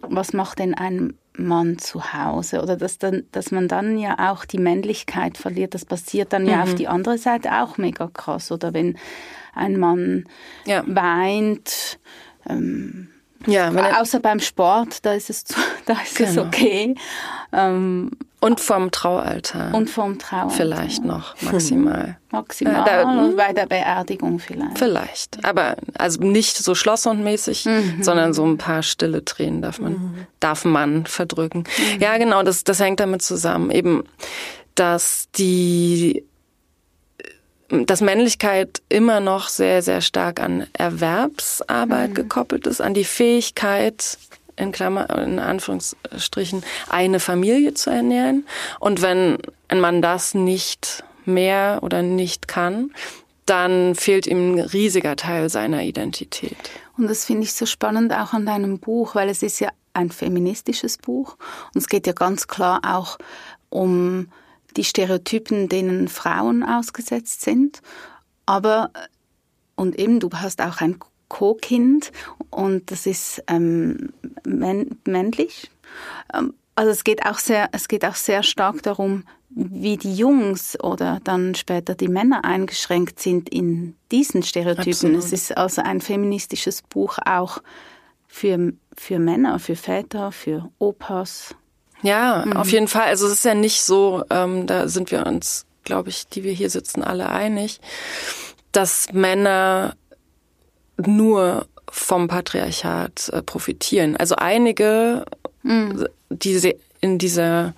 was macht denn ein Mann zu Hause oder dass, dann, dass man dann ja auch die Männlichkeit verliert. Das passiert dann mhm. ja auf die andere Seite auch mega krass. Oder wenn ein Mann ja. weint, ähm, ja, außer beim Sport, da ist es, da ist genau. es okay. Ähm, Und vom Traualtar. Und vom Traualtar. Vielleicht noch, maximal. Maximal, Äh, da- und bei der Beerdigung vielleicht. Vielleicht. Aber also nicht so schlosshundmäßig, sondern so ein paar stille Tränen darf man, darf man verdrücken. Ja, genau, das, das hängt damit zusammen. Eben, dass die dass Männlichkeit immer noch sehr, sehr stark an Erwerbsarbeit gekoppelt ist, an die Fähigkeit, in Klammer, in Anführungsstrichen, eine Familie zu ernähren. Und wenn ein Mann das nicht mehr oder nicht kann, dann fehlt ihm ein riesiger Teil seiner Identität. Und das finde ich so spannend auch an deinem Buch, weil es ist ja ein feministisches Buch und es geht ja ganz klar auch um die Stereotypen, denen Frauen ausgesetzt sind. Aber, und eben, du hast auch ein Co-Kind und das ist ähm, männ männlich. Ähm, also es geht auch sehr, es geht auch sehr stark darum, wie die Jungs oder dann später die Männer eingeschränkt sind in diesen Stereotypen. Absolut. Es ist also ein feministisches Buch auch für, für Männer, für Väter, für Opas. Ja, auf jeden Fall. Also es ist ja nicht so, ähm, da sind wir uns, glaube ich, die wir hier sitzen, alle einig, dass Männer nur vom Patriarchat äh, profitieren. Also einige, die se- in dieser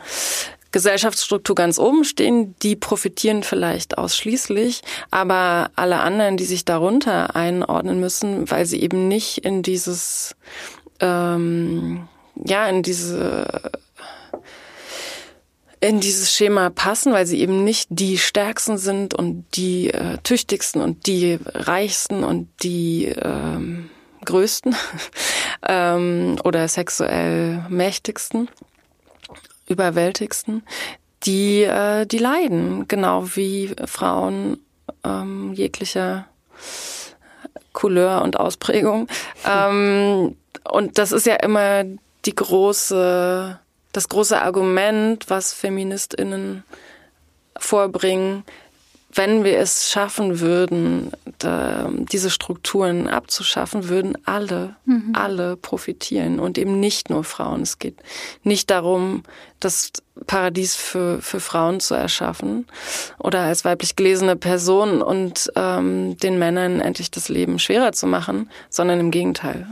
Gesellschaftsstruktur ganz oben stehen, die profitieren vielleicht ausschließlich, aber alle anderen, die sich darunter einordnen müssen, weil sie eben nicht in dieses, ähm, ja, in diese in dieses Schema passen, weil sie eben nicht die stärksten sind und die äh, tüchtigsten und die reichsten und die ähm, größten ähm, oder sexuell mächtigsten, überwältigsten, die äh, die leiden, genau wie Frauen ähm, jeglicher Couleur und Ausprägung. Ähm, und das ist ja immer die große, das große Argument, was FeministInnen vorbringen, wenn wir es schaffen würden, da, diese Strukturen abzuschaffen, würden alle, alle profitieren und eben nicht nur Frauen. Es geht nicht darum, das Paradies für, für Frauen zu erschaffen oder als weiblich gelesene Person und ähm, den Männern endlich das Leben schwerer zu machen, sondern im Gegenteil.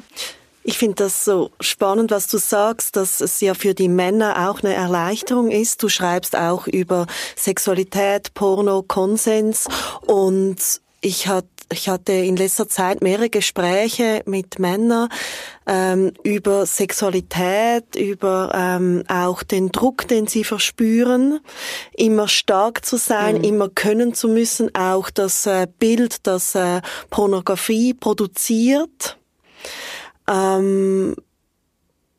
Ich finde das so spannend, was du sagst, dass es ja für die Männer auch eine Erleichterung ist. Du schreibst auch über Sexualität, Porno, Konsens und ich hatte ich hatte in letzter Zeit mehrere Gespräche mit Männern ähm, über Sexualität, über ähm, auch den Druck, den sie verspüren, immer stark zu sein, immer können zu müssen, auch das äh, Bild, das äh, Pornografie produziert. Ähm,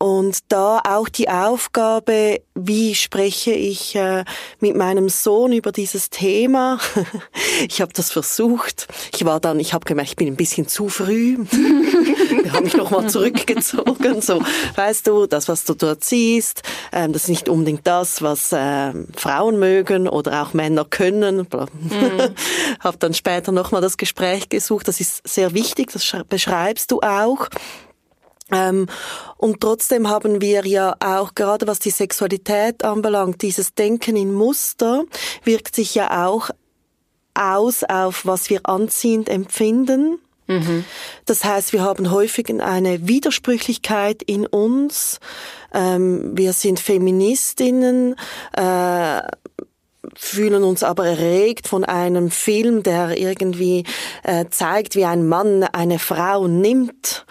und da auch die Aufgabe, wie spreche ich äh, mit meinem Sohn über dieses Thema. ich habe das versucht. Ich war dann, ich habe gemerkt, ich bin ein bisschen zu früh. Wir haben mich nochmal zurückgezogen. So, weißt du, das, was du dort siehst, ähm, das ist nicht unbedingt das, was ähm, Frauen mögen oder auch Männer können. Mhm. habe dann später nochmal das Gespräch gesucht. Das ist sehr wichtig. Das sch- beschreibst du auch. Ähm, und trotzdem haben wir ja auch, gerade was die Sexualität anbelangt, dieses Denken in Muster wirkt sich ja auch aus auf, was wir anziehend empfinden. Das heißt, wir haben häufig eine Widersprüchlichkeit in uns. Ähm, wir sind Feministinnen, äh, fühlen uns aber erregt von einem Film, der irgendwie äh, zeigt, wie ein Mann eine Frau nimmt.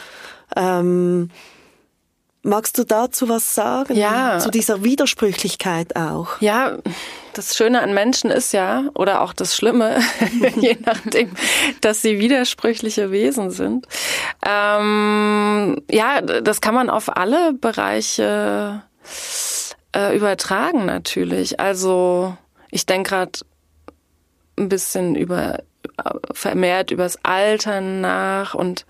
Ähm, magst du dazu was sagen? Ja. Zu dieser Widersprüchlichkeit auch. Ja, das Schöne an Menschen ist ja, oder auch das Schlimme, je nachdem, dass sie widersprüchliche Wesen sind. Ähm, ja, das kann man auf alle Bereiche äh, übertragen natürlich. Also ich denke gerade ein bisschen über vermehrt übers Altern nach und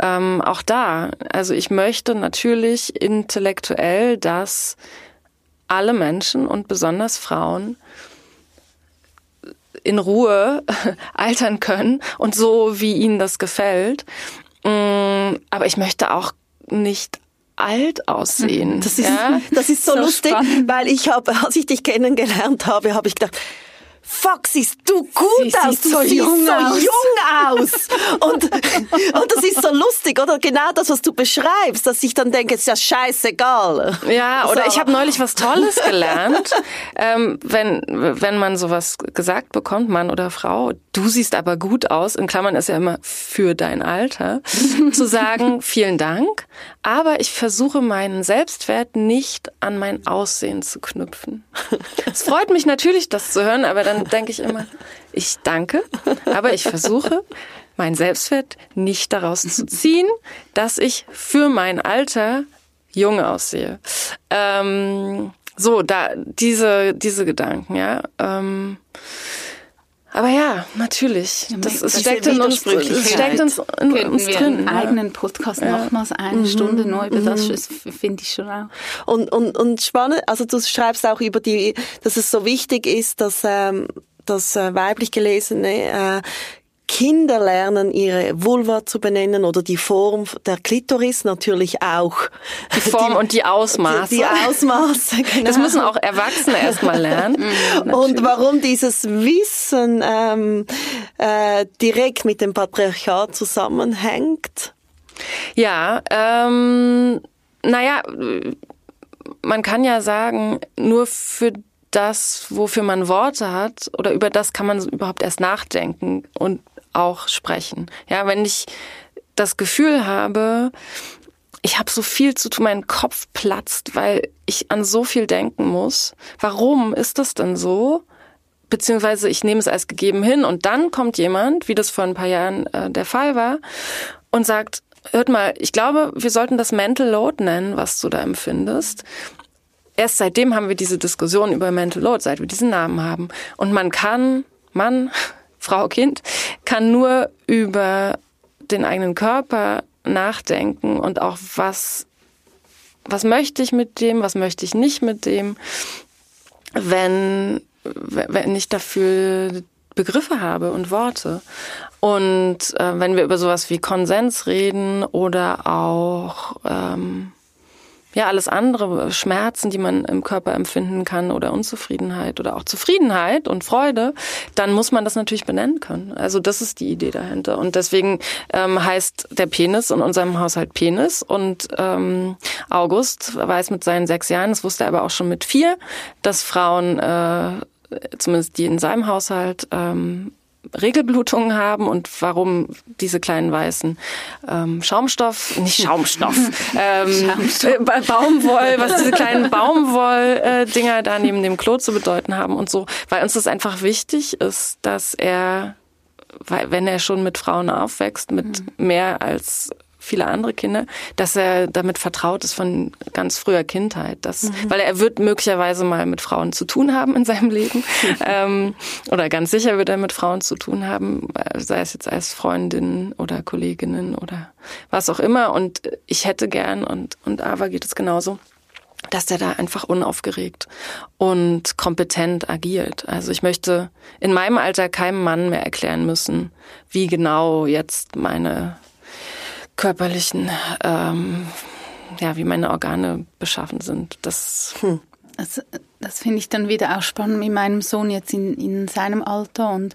ähm, auch da, also ich möchte natürlich intellektuell, dass alle Menschen und besonders Frauen in Ruhe altern können und so, wie ihnen das gefällt. Mm, Aber ich möchte auch nicht alt aussehen. Das ist, ja? das ist so, So lustig, spannend. weil ich habe, als ich dich kennengelernt habe, habe ich gedacht, Fuck, siehst du gut Sie aus, du so siehst jung so aus. jung aus. Und, und das ist so lustig, oder? Genau das, was du beschreibst, dass ich dann denke, es ist ja scheißegal. Ja, oder So. ich habe neulich was Tolles gelernt, ähm, wenn wenn man sowas gesagt bekommt, Mann oder Frau, du siehst aber gut aus. In Klammern ist ja immer für dein Alter, zu sagen vielen Dank, aber ich versuche meinen Selbstwert nicht an mein Aussehen zu knüpfen. Es freut mich natürlich, das zu hören, aber dann denke ich immer, ich danke, aber ich versuche meinen Selbstwert nicht daraus zu ziehen, dass ich für mein Alter jung aussehe. Ähm, so, da diese diese Gedanken, ja. Ähm, aber ja, natürlich. das, es diese steckt in uns, Widersprüchlichkeit. steckt uns, in Könnten uns wir drin. einen ja. eigenen Podcast nochmals eine Stunde neu über das das finde ich schon auch. Und, und, und spannend, also du schreibst auch über die, dass es so wichtig ist, dass, ähm, dass äh, weiblich gelesene äh, Kinder lernen, ihre Vulva zu benennen oder die Form der Klitoris natürlich auch. Die Form und die Ausmaße. Die, die Ausmaße, genau. Das müssen auch Erwachsene erstmal lernen. und warum dieses Wissen ähm, äh, direkt mit dem Patriarchat zusammenhängt. Ja, ähm, naja, man kann ja sagen, nur für das, wofür man Worte hat, oder über das kann man überhaupt erst nachdenken und auch sprechen. Ja, wenn ich das Gefühl habe, ich habe so viel zu tun, mein Kopf platzt, weil ich an so viel denken muss. Warum ist das denn so? Beziehungsweise ich nehme es als gegeben hin und dann kommt jemand, wie das vor ein paar Jahren äh, der Fall war, und sagt, hört mal, ich glaube, wir sollten das Mental Load nennen, was du da empfindest. Erst seitdem haben wir diese Diskussion über Mental Load, seit wir diesen Namen haben. Und man kann, Mann, Frau, Kind, kann nur über den eigenen Körper nachdenken und auch was, was möchte ich mit dem, was möchte ich nicht mit dem, wenn, wenn ich dafür Begriffe habe und Worte. Und äh, wenn wir über sowas wie Konsens reden oder auch ähm, ja alles andere, Schmerzen, die man im Körper empfinden kann oder Unzufriedenheit oder auch Zufriedenheit und Freude, dann muss man das natürlich benennen können. Also das ist die Idee dahinter. Und deswegen ähm, heißt der Penis in unserem Haushalt Penis. Und ähm, August weiß mit seinen sechs Jahren, das wusste er aber auch schon mit vier, dass Frauen, äh, zumindest die in seinem Haushalt, ähm, Regelblutungen haben und warum diese kleinen weißen ähm, Schaumstoff, nicht Schaumstoff, ähm, äh, Ba- Baumwoll, was diese kleinen Baumwoll-Dinger da neben dem Klo zu bedeuten haben und so, weil uns das einfach wichtig ist, dass er, weil, wenn er schon mit Frauen aufwächst, mit mehr als viele andere Kinder, dass er damit vertraut ist von ganz früher Kindheit. Das, Weil er wird möglicherweise mal mit Frauen zu tun haben in seinem Leben. ähm, oder ganz sicher wird er mit Frauen zu tun haben, sei es jetzt als Freundin oder Kolleginnen oder was auch immer. Und ich hätte gern, und, und Ava geht es genauso, dass der da einfach unaufgeregt und kompetent agiert. Also ich möchte in meinem Alter keinem Mann mehr erklären müssen, wie genau jetzt meine körperlichen, ähm, ja, wie meine Organe beschaffen sind. Das Das, das finde ich dann wieder auch spannend mit meinem Sohn jetzt in, in seinem Alter. Und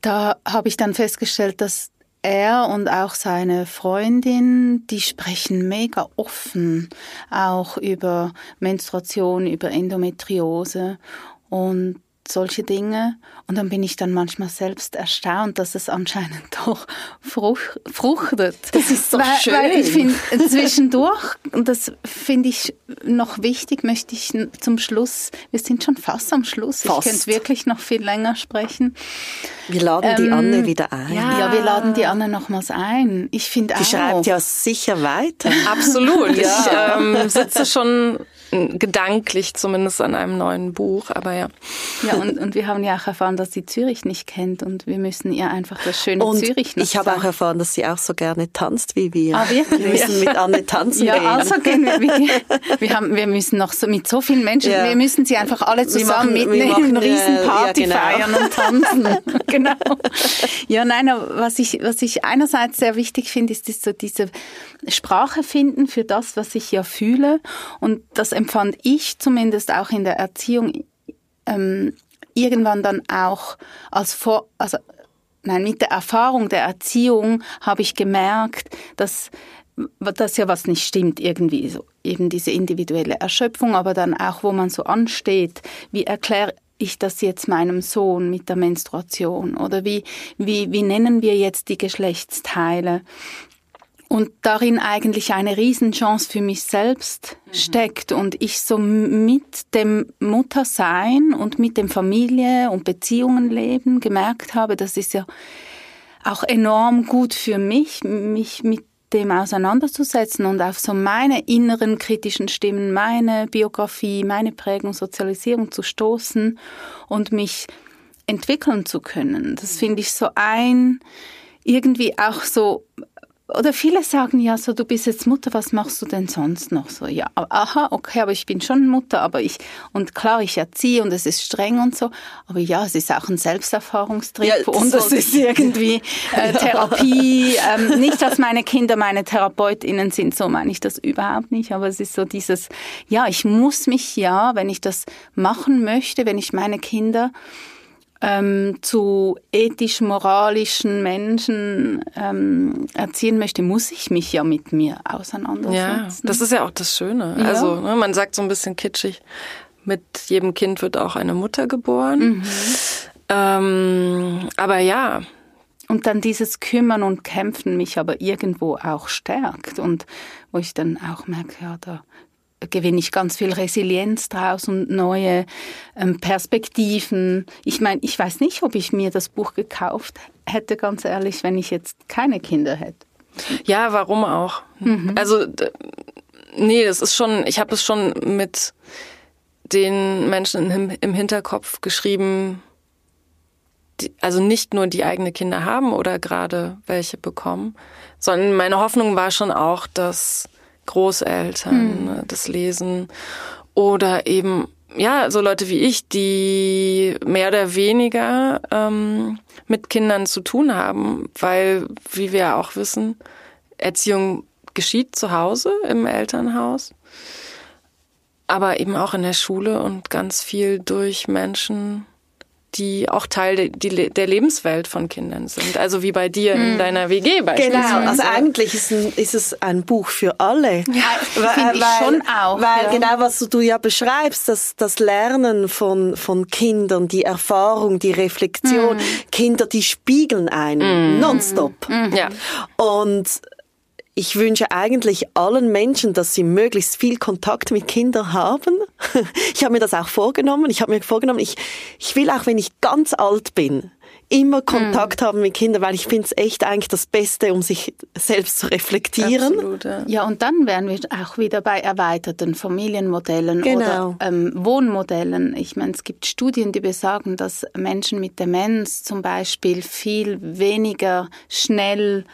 da habe ich dann festgestellt, dass er und auch seine Freundin, die sprechen mega offen auch über Menstruation, über Endometriose und solche Dinge. Und dann bin ich dann manchmal selbst erstaunt, dass es anscheinend doch fruch, fruchtet. Das ist so weil, schön. Weil ich finde, zwischendurch, und das finde ich noch wichtig, möchte ich zum Schluss, wir sind schon fast am Schluss, Fast. ich könnte wirklich noch viel länger sprechen. Wir laden die Ähm, Anne wieder ein. Ja, wir laden die Anne nochmals ein. Ich finde auch. Die schreibt ja sicher weiter. absolut. Ich ähm, sitze schon gedanklich zumindest an einem neuen Buch, aber ja. Ja, und, und wir haben ja auch erfahren, dass sie Zürich nicht kennt und wir müssen ihr einfach das schöne und Zürich noch Ich habe auch erfahren, dass sie auch so gerne tanzt wie wir. Ah, wirklich? Wir müssen mit Anne tanzen ja, gehen. also gehen wir, wir, wir, haben, wir müssen noch so mit so vielen Menschen, ja. wir müssen sie einfach alle zusammen machen, mitnehmen, eine Riesenparty ja, genau. feiern und tanzen. genau. Ja, nein, was ich, was ich einerseits sehr wichtig finde, ist, ist so diese Sprache finden für das, was ich ja fühle. Und das empfand ich zumindest auch in der Erziehung ähm, irgendwann dann auch als vor, also nein, mit der Erfahrung der Erziehung habe ich gemerkt, dass das ja was nicht stimmt irgendwie so eben diese individuelle Erschöpfung, aber dann auch, wo man so ansteht, wie erkläre ich das jetzt meinem Sohn mit der Menstruation oder wie wie wie nennen wir jetzt die Geschlechtsteile und darin eigentlich eine Riesenchance für mich selbst mhm. steckt und ich so mit dem Muttersein und mit dem Familie und Beziehungenleben gemerkt habe, das ist ja auch enorm gut für mich, mich mit dem auseinanderzusetzen und auf so meine inneren kritischen Stimmen, meine Biografie, meine Prägung, Sozialisierung zu stoßen und mich entwickeln zu können. Das finde ich so ein irgendwie auch so oder viele sagen ja so, du bist jetzt Mutter, was machst du denn sonst noch so? Ja, aha, okay, aber ich bin schon Mutter, aber ich, und klar, ich erziehe und es ist streng und so, aber ja, es ist auch ein Selbsterfahrungstrieb ja, und es ist irgendwie äh, Therapie. ähm, nicht, dass meine Kinder meine TherapeutInnen sind, so meine ich das überhaupt nicht, aber es ist so dieses, ja, ich muss mich ja, wenn ich das machen möchte, wenn ich meine Kinder ähm, zu ethisch-moralischen Menschen ähm, erziehen möchte, muss ich mich ja mit mir auseinandersetzen. Ja, das ist ja auch das Schöne. Ja. Also ne, man sagt so ein bisschen kitschig, mit jedem Kind wird auch eine Mutter geboren. Mhm. Ähm, aber ja. Und dann dieses Kümmern und Kämpfen mich aber irgendwo auch stärkt und wo ich dann auch merke, ja, da gewinne ich ganz viel Resilienz draus und neue ähm, Perspektiven. Ich meine, ich weiß nicht, ob ich mir das Buch gekauft hätte, ganz ehrlich, wenn ich jetzt keine Kinder hätte. Ja, warum auch? Mhm. Also, nee, das ist schon, ich habe es schon mit den Menschen im, im Hinterkopf geschrieben, die, also nicht nur die eigene Kinder haben oder gerade welche bekommen, sondern meine Hoffnung war schon auch, dass Großeltern mhm. das lesen. Oder eben ja so Leute wie ich, die mehr oder weniger ähm, mit Kindern zu tun haben, weil wie wir auch wissen, Erziehung geschieht zu Hause im Elternhaus, aber eben auch in der Schule und ganz viel durch Menschen, die auch Teil de, der Lebenswelt von Kindern sind. Also wie bei dir in hm. deiner WG beispielsweise. Genau, also eigentlich ist, ein, ist es ein Buch für alle. Ja, finde ich weil, schon auch. Weil ja. genau, was du ja beschreibst, das, das Lernen von, von Kindern, die Erfahrung, die Reflexion, mm. Kinder, die spiegeln einen mm. nonstop. Mm. Ja. Und ich wünsche eigentlich allen Menschen, dass sie möglichst viel Kontakt mit Kindern haben. Ich habe mir das auch vorgenommen. Ich habe mir vorgenommen, ich, ich will auch, wenn ich ganz alt bin, immer Kontakt mm. haben mit Kindern, weil ich finde es echt eigentlich das Beste, um sich selbst zu reflektieren. Absolut, ja. ja, und dann wären wir auch wieder bei erweiterten Familienmodellen genau. oder ähm, Wohnmodellen. Ich meine, es gibt Studien, die besagen, dass Menschen mit Demenz zum Beispiel viel weniger schnell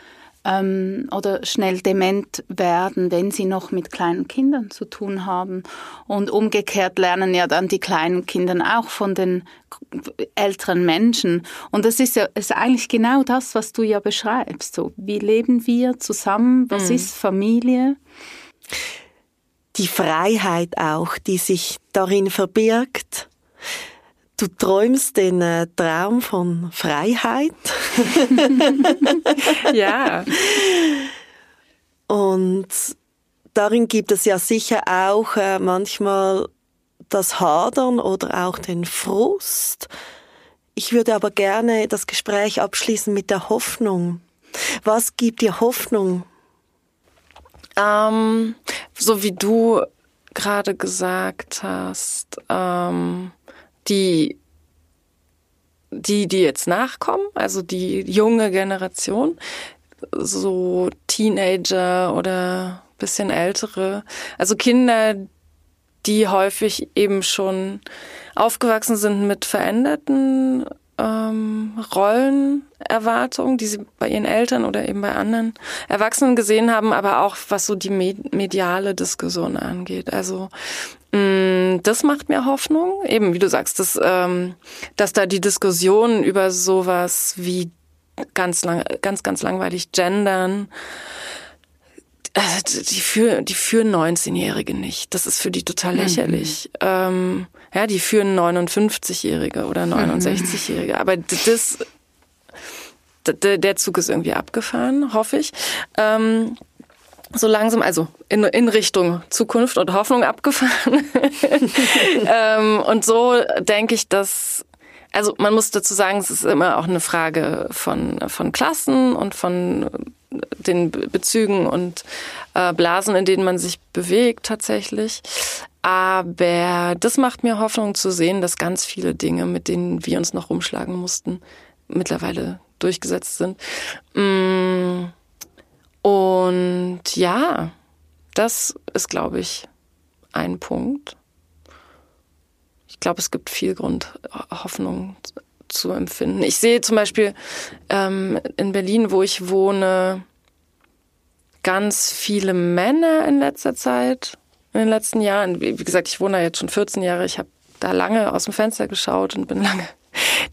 ähm, oder schnell dement werden, wenn sie noch mit kleinen Kindern zu tun haben. Und umgekehrt lernen ja dann die kleinen Kinder auch von den älteren Menschen. Und das ist ja ist eigentlich genau das, was du ja beschreibst. So, wie leben wir zusammen? Was mhm. ist Familie? Die Freiheit auch, die sich darin verbirgt. Du träumst den äh, Traum von Freiheit. ja. Und darin gibt es ja sicher auch äh, manchmal das Hadern oder auch den Frust. Ich würde aber gerne das Gespräch abschließen mit der Hoffnung. Was gibt dir Hoffnung? Ähm, so wie du gerade gesagt hast, ähm, die, die, die jetzt nachkommen, also die junge Generation, so Teenager oder bisschen ältere, also Kinder, die häufig eben schon aufgewachsen sind mit veränderten ähm, Rollenerwartungen, die sie bei ihren Eltern oder eben bei anderen Erwachsenen gesehen haben, aber auch was so die mediale Diskussion angeht. Also mh, mm, das macht mir Hoffnung, eben wie du sagst, dass, ähm, dass da die Diskussion über sowas wie ganz lang, ganz, ganz langweilig gendern, also die führen, die führen 19-Jährige nicht. Das ist für die total mhm. lächerlich. Mhm. Ähm, ja, die führen 59-Jährige oder 69-Jährige. Mhm. Aber das, der Zug ist irgendwie abgefahren, hoffe ich. Ähm, so langsam, also in, in Richtung Zukunft und Hoffnung abgefahren. ähm, und so denke ich, dass also man muss dazu sagen, es ist immer auch eine Frage von, von Klassen und von den Bezügen und äh, Blasen, in denen man sich bewegt tatsächlich. Aber das macht mir Hoffnung zu sehen, dass ganz viele Dinge, mit denen wir uns noch rumschlagen mussten, mittlerweile durchgesetzt sind. Mm. Und ja, das ist, glaube ich, ein Punkt ich glaube, es gibt viel Grund, Hoffnung zu empfinden. Ich sehe zum Beispiel ähm, in Berlin, wo ich wohne, ganz viele Männer in letzter Zeit, in den letzten Jahren. Wie gesagt, ich wohne da jetzt schon 14 Jahre. Ich habe da lange aus dem Fenster geschaut und bin lange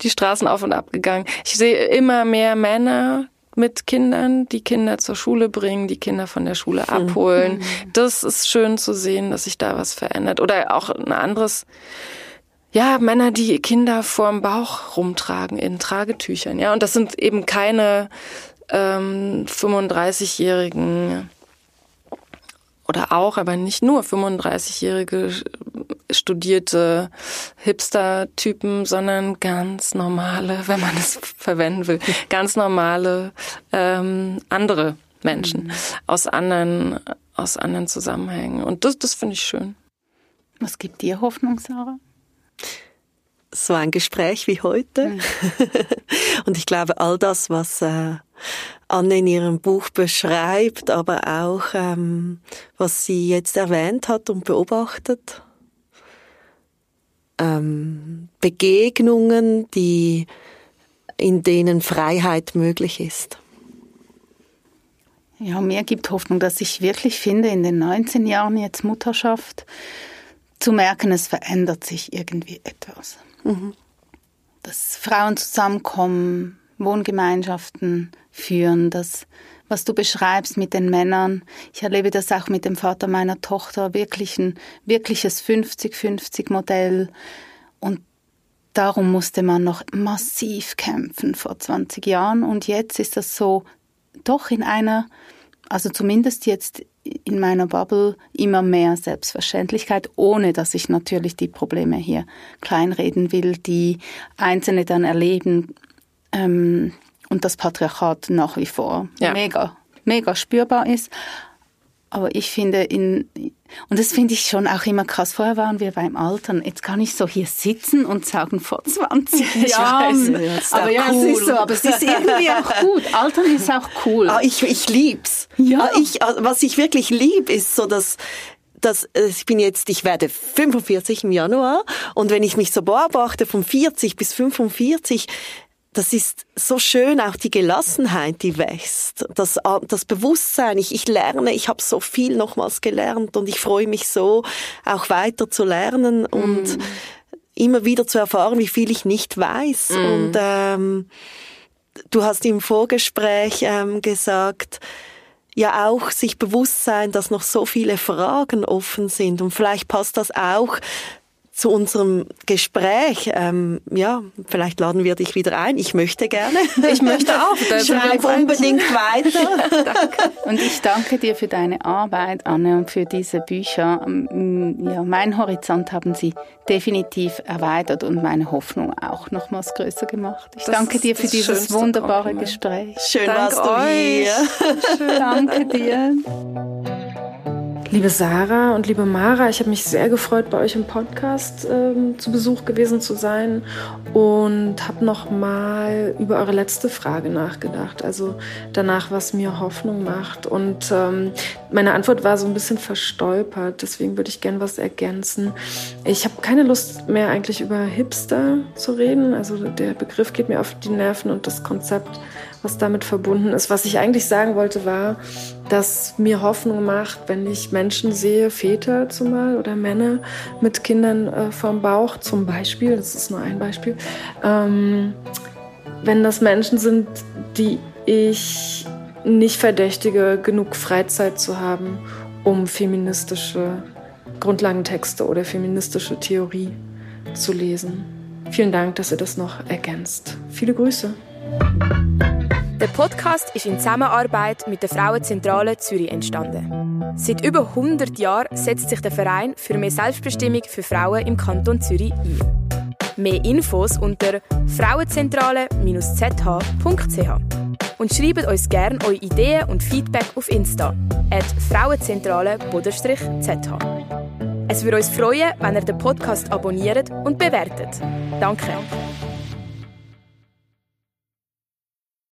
die Straßen auf und ab gegangen. Ich sehe immer mehr Männer mit Kindern, die Kinder zur Schule bringen, die Kinder von der Schule abholen. Mhm. Das ist schön zu sehen, dass sich da was verändert. Oder auch ein anderes ja, Männer, die Kinder vorm Bauch rumtragen in Tragetüchern, ja. Und das sind eben keine ähm, 35-jährigen oder auch, aber nicht nur 35-jährige studierte Hipster-Typen, sondern ganz normale, wenn man es verwenden will, ganz normale ähm, andere Menschen mhm. aus anderen aus anderen Zusammenhängen. Und das, das finde ich schön. Was gibt dir Hoffnung, Sarah? So ein Gespräch wie heute. Mhm. Und ich glaube, all das, was äh, Anne in ihrem Buch beschreibt, aber auch ähm, was sie jetzt erwähnt hat und beobachtet, ähm, Begegnungen, die in denen Freiheit möglich ist. Ja, mir gibt Hoffnung, dass ich wirklich finde, in den 19 Jahren jetzt Mutterschaft, zu merken, es verändert sich irgendwie etwas. Dass Frauen zusammenkommen, Wohngemeinschaften führen, das, was du beschreibst mit den Männern. Ich erlebe das auch mit dem Vater meiner Tochter, wirklich ein wirkliches 50-50-Modell. Und darum musste man noch massiv kämpfen vor 20 Jahren. Und jetzt ist das so doch in einer, also zumindest jetzt in meiner Bubble immer mehr Selbstverständlichkeit, ohne dass ich natürlich die Probleme hier kleinreden will, die Einzelne dann erleben ähm, und das Patriarchat nach wie vor ja. mega, mega spürbar ist. Aber ich finde, in, und das finde ich schon auch immer krass. Vorher waren wir beim Altern. Jetzt kann ich so hier sitzen und sagen, vor 20 Jahren. Ja, aber ja, cool. es ist so, aber es ist irgendwie auch gut. Altern ist auch cool. Ah, ich, ich lieb's. Ja. Ah, ich, ah, was ich wirklich lieb, ist so, dass dass äh, ich bin jetzt, ich werde 45 im Januar und wenn ich mich so beobachte von 40 bis 45, das ist so schön, auch die Gelassenheit, die wächst, das, äh, das Bewusstsein. Ich, ich lerne, ich habe so viel nochmals gelernt und ich freue mich so, auch weiter zu lernen und mm. immer wieder zu erfahren, wie viel ich nicht weiß. Mm. Und ähm, du hast im Vorgespräch ähm, gesagt, ja auch sich bewusst sein, dass noch so viele Fragen offen sind und vielleicht passt das auch zu unserem Gespräch. Ähm, ja, vielleicht laden wir dich wieder ein. Ich möchte gerne. Ich möchte auch. Schreib unbedingt weiter. danke. Und ich danke dir für deine Arbeit, Anne, und für diese Bücher. Ähm, ja, mein Horizont haben sie definitiv erweitert und meine Hoffnung auch nochmals größer gemacht. Ich das danke dir für dieses wunderbare Gespräch. Schön Dank warst du euch. hier. Schön. Danke dir. Liebe Sarah und liebe Mara, ich habe mich sehr gefreut, bei euch im Podcast ähm, zu Besuch gewesen zu sein und habe noch mal über eure letzte Frage nachgedacht. Also danach, was mir Hoffnung macht. Und ähm, meine Antwort war so ein bisschen verstolpert. Deswegen würde ich gerne was ergänzen. Ich habe keine Lust mehr eigentlich über Hipster zu reden. Also der Begriff geht mir auf die Nerven und das Konzept was damit verbunden ist. Was ich eigentlich sagen wollte, war, dass mir Hoffnung macht, wenn ich Menschen sehe, Väter zumal oder Männer mit Kindern äh, vorm Bauch zum Beispiel, das ist nur ein Beispiel, ähm, wenn das Menschen sind, die ich nicht verdächtige, genug Freizeit zu haben, um feministische Grundlagentexte oder feministische Theorie zu lesen. Vielen Dank, dass ihr das noch ergänzt. Viele Grüße. Der Podcast ist in Zusammenarbeit mit der Frauenzentrale Zürich entstanden. Seit über 100 Jahren setzt sich der Verein für mehr Selbstbestimmung für Frauen im Kanton Zürich ein. Mehr Infos unter frauenzentrale-zh.ch und schreibt uns gerne eure Ideen und Feedback auf Insta at frauenzentrale-zh. Es würde uns freuen, wenn ihr den Podcast abonniert und bewertet. Danke.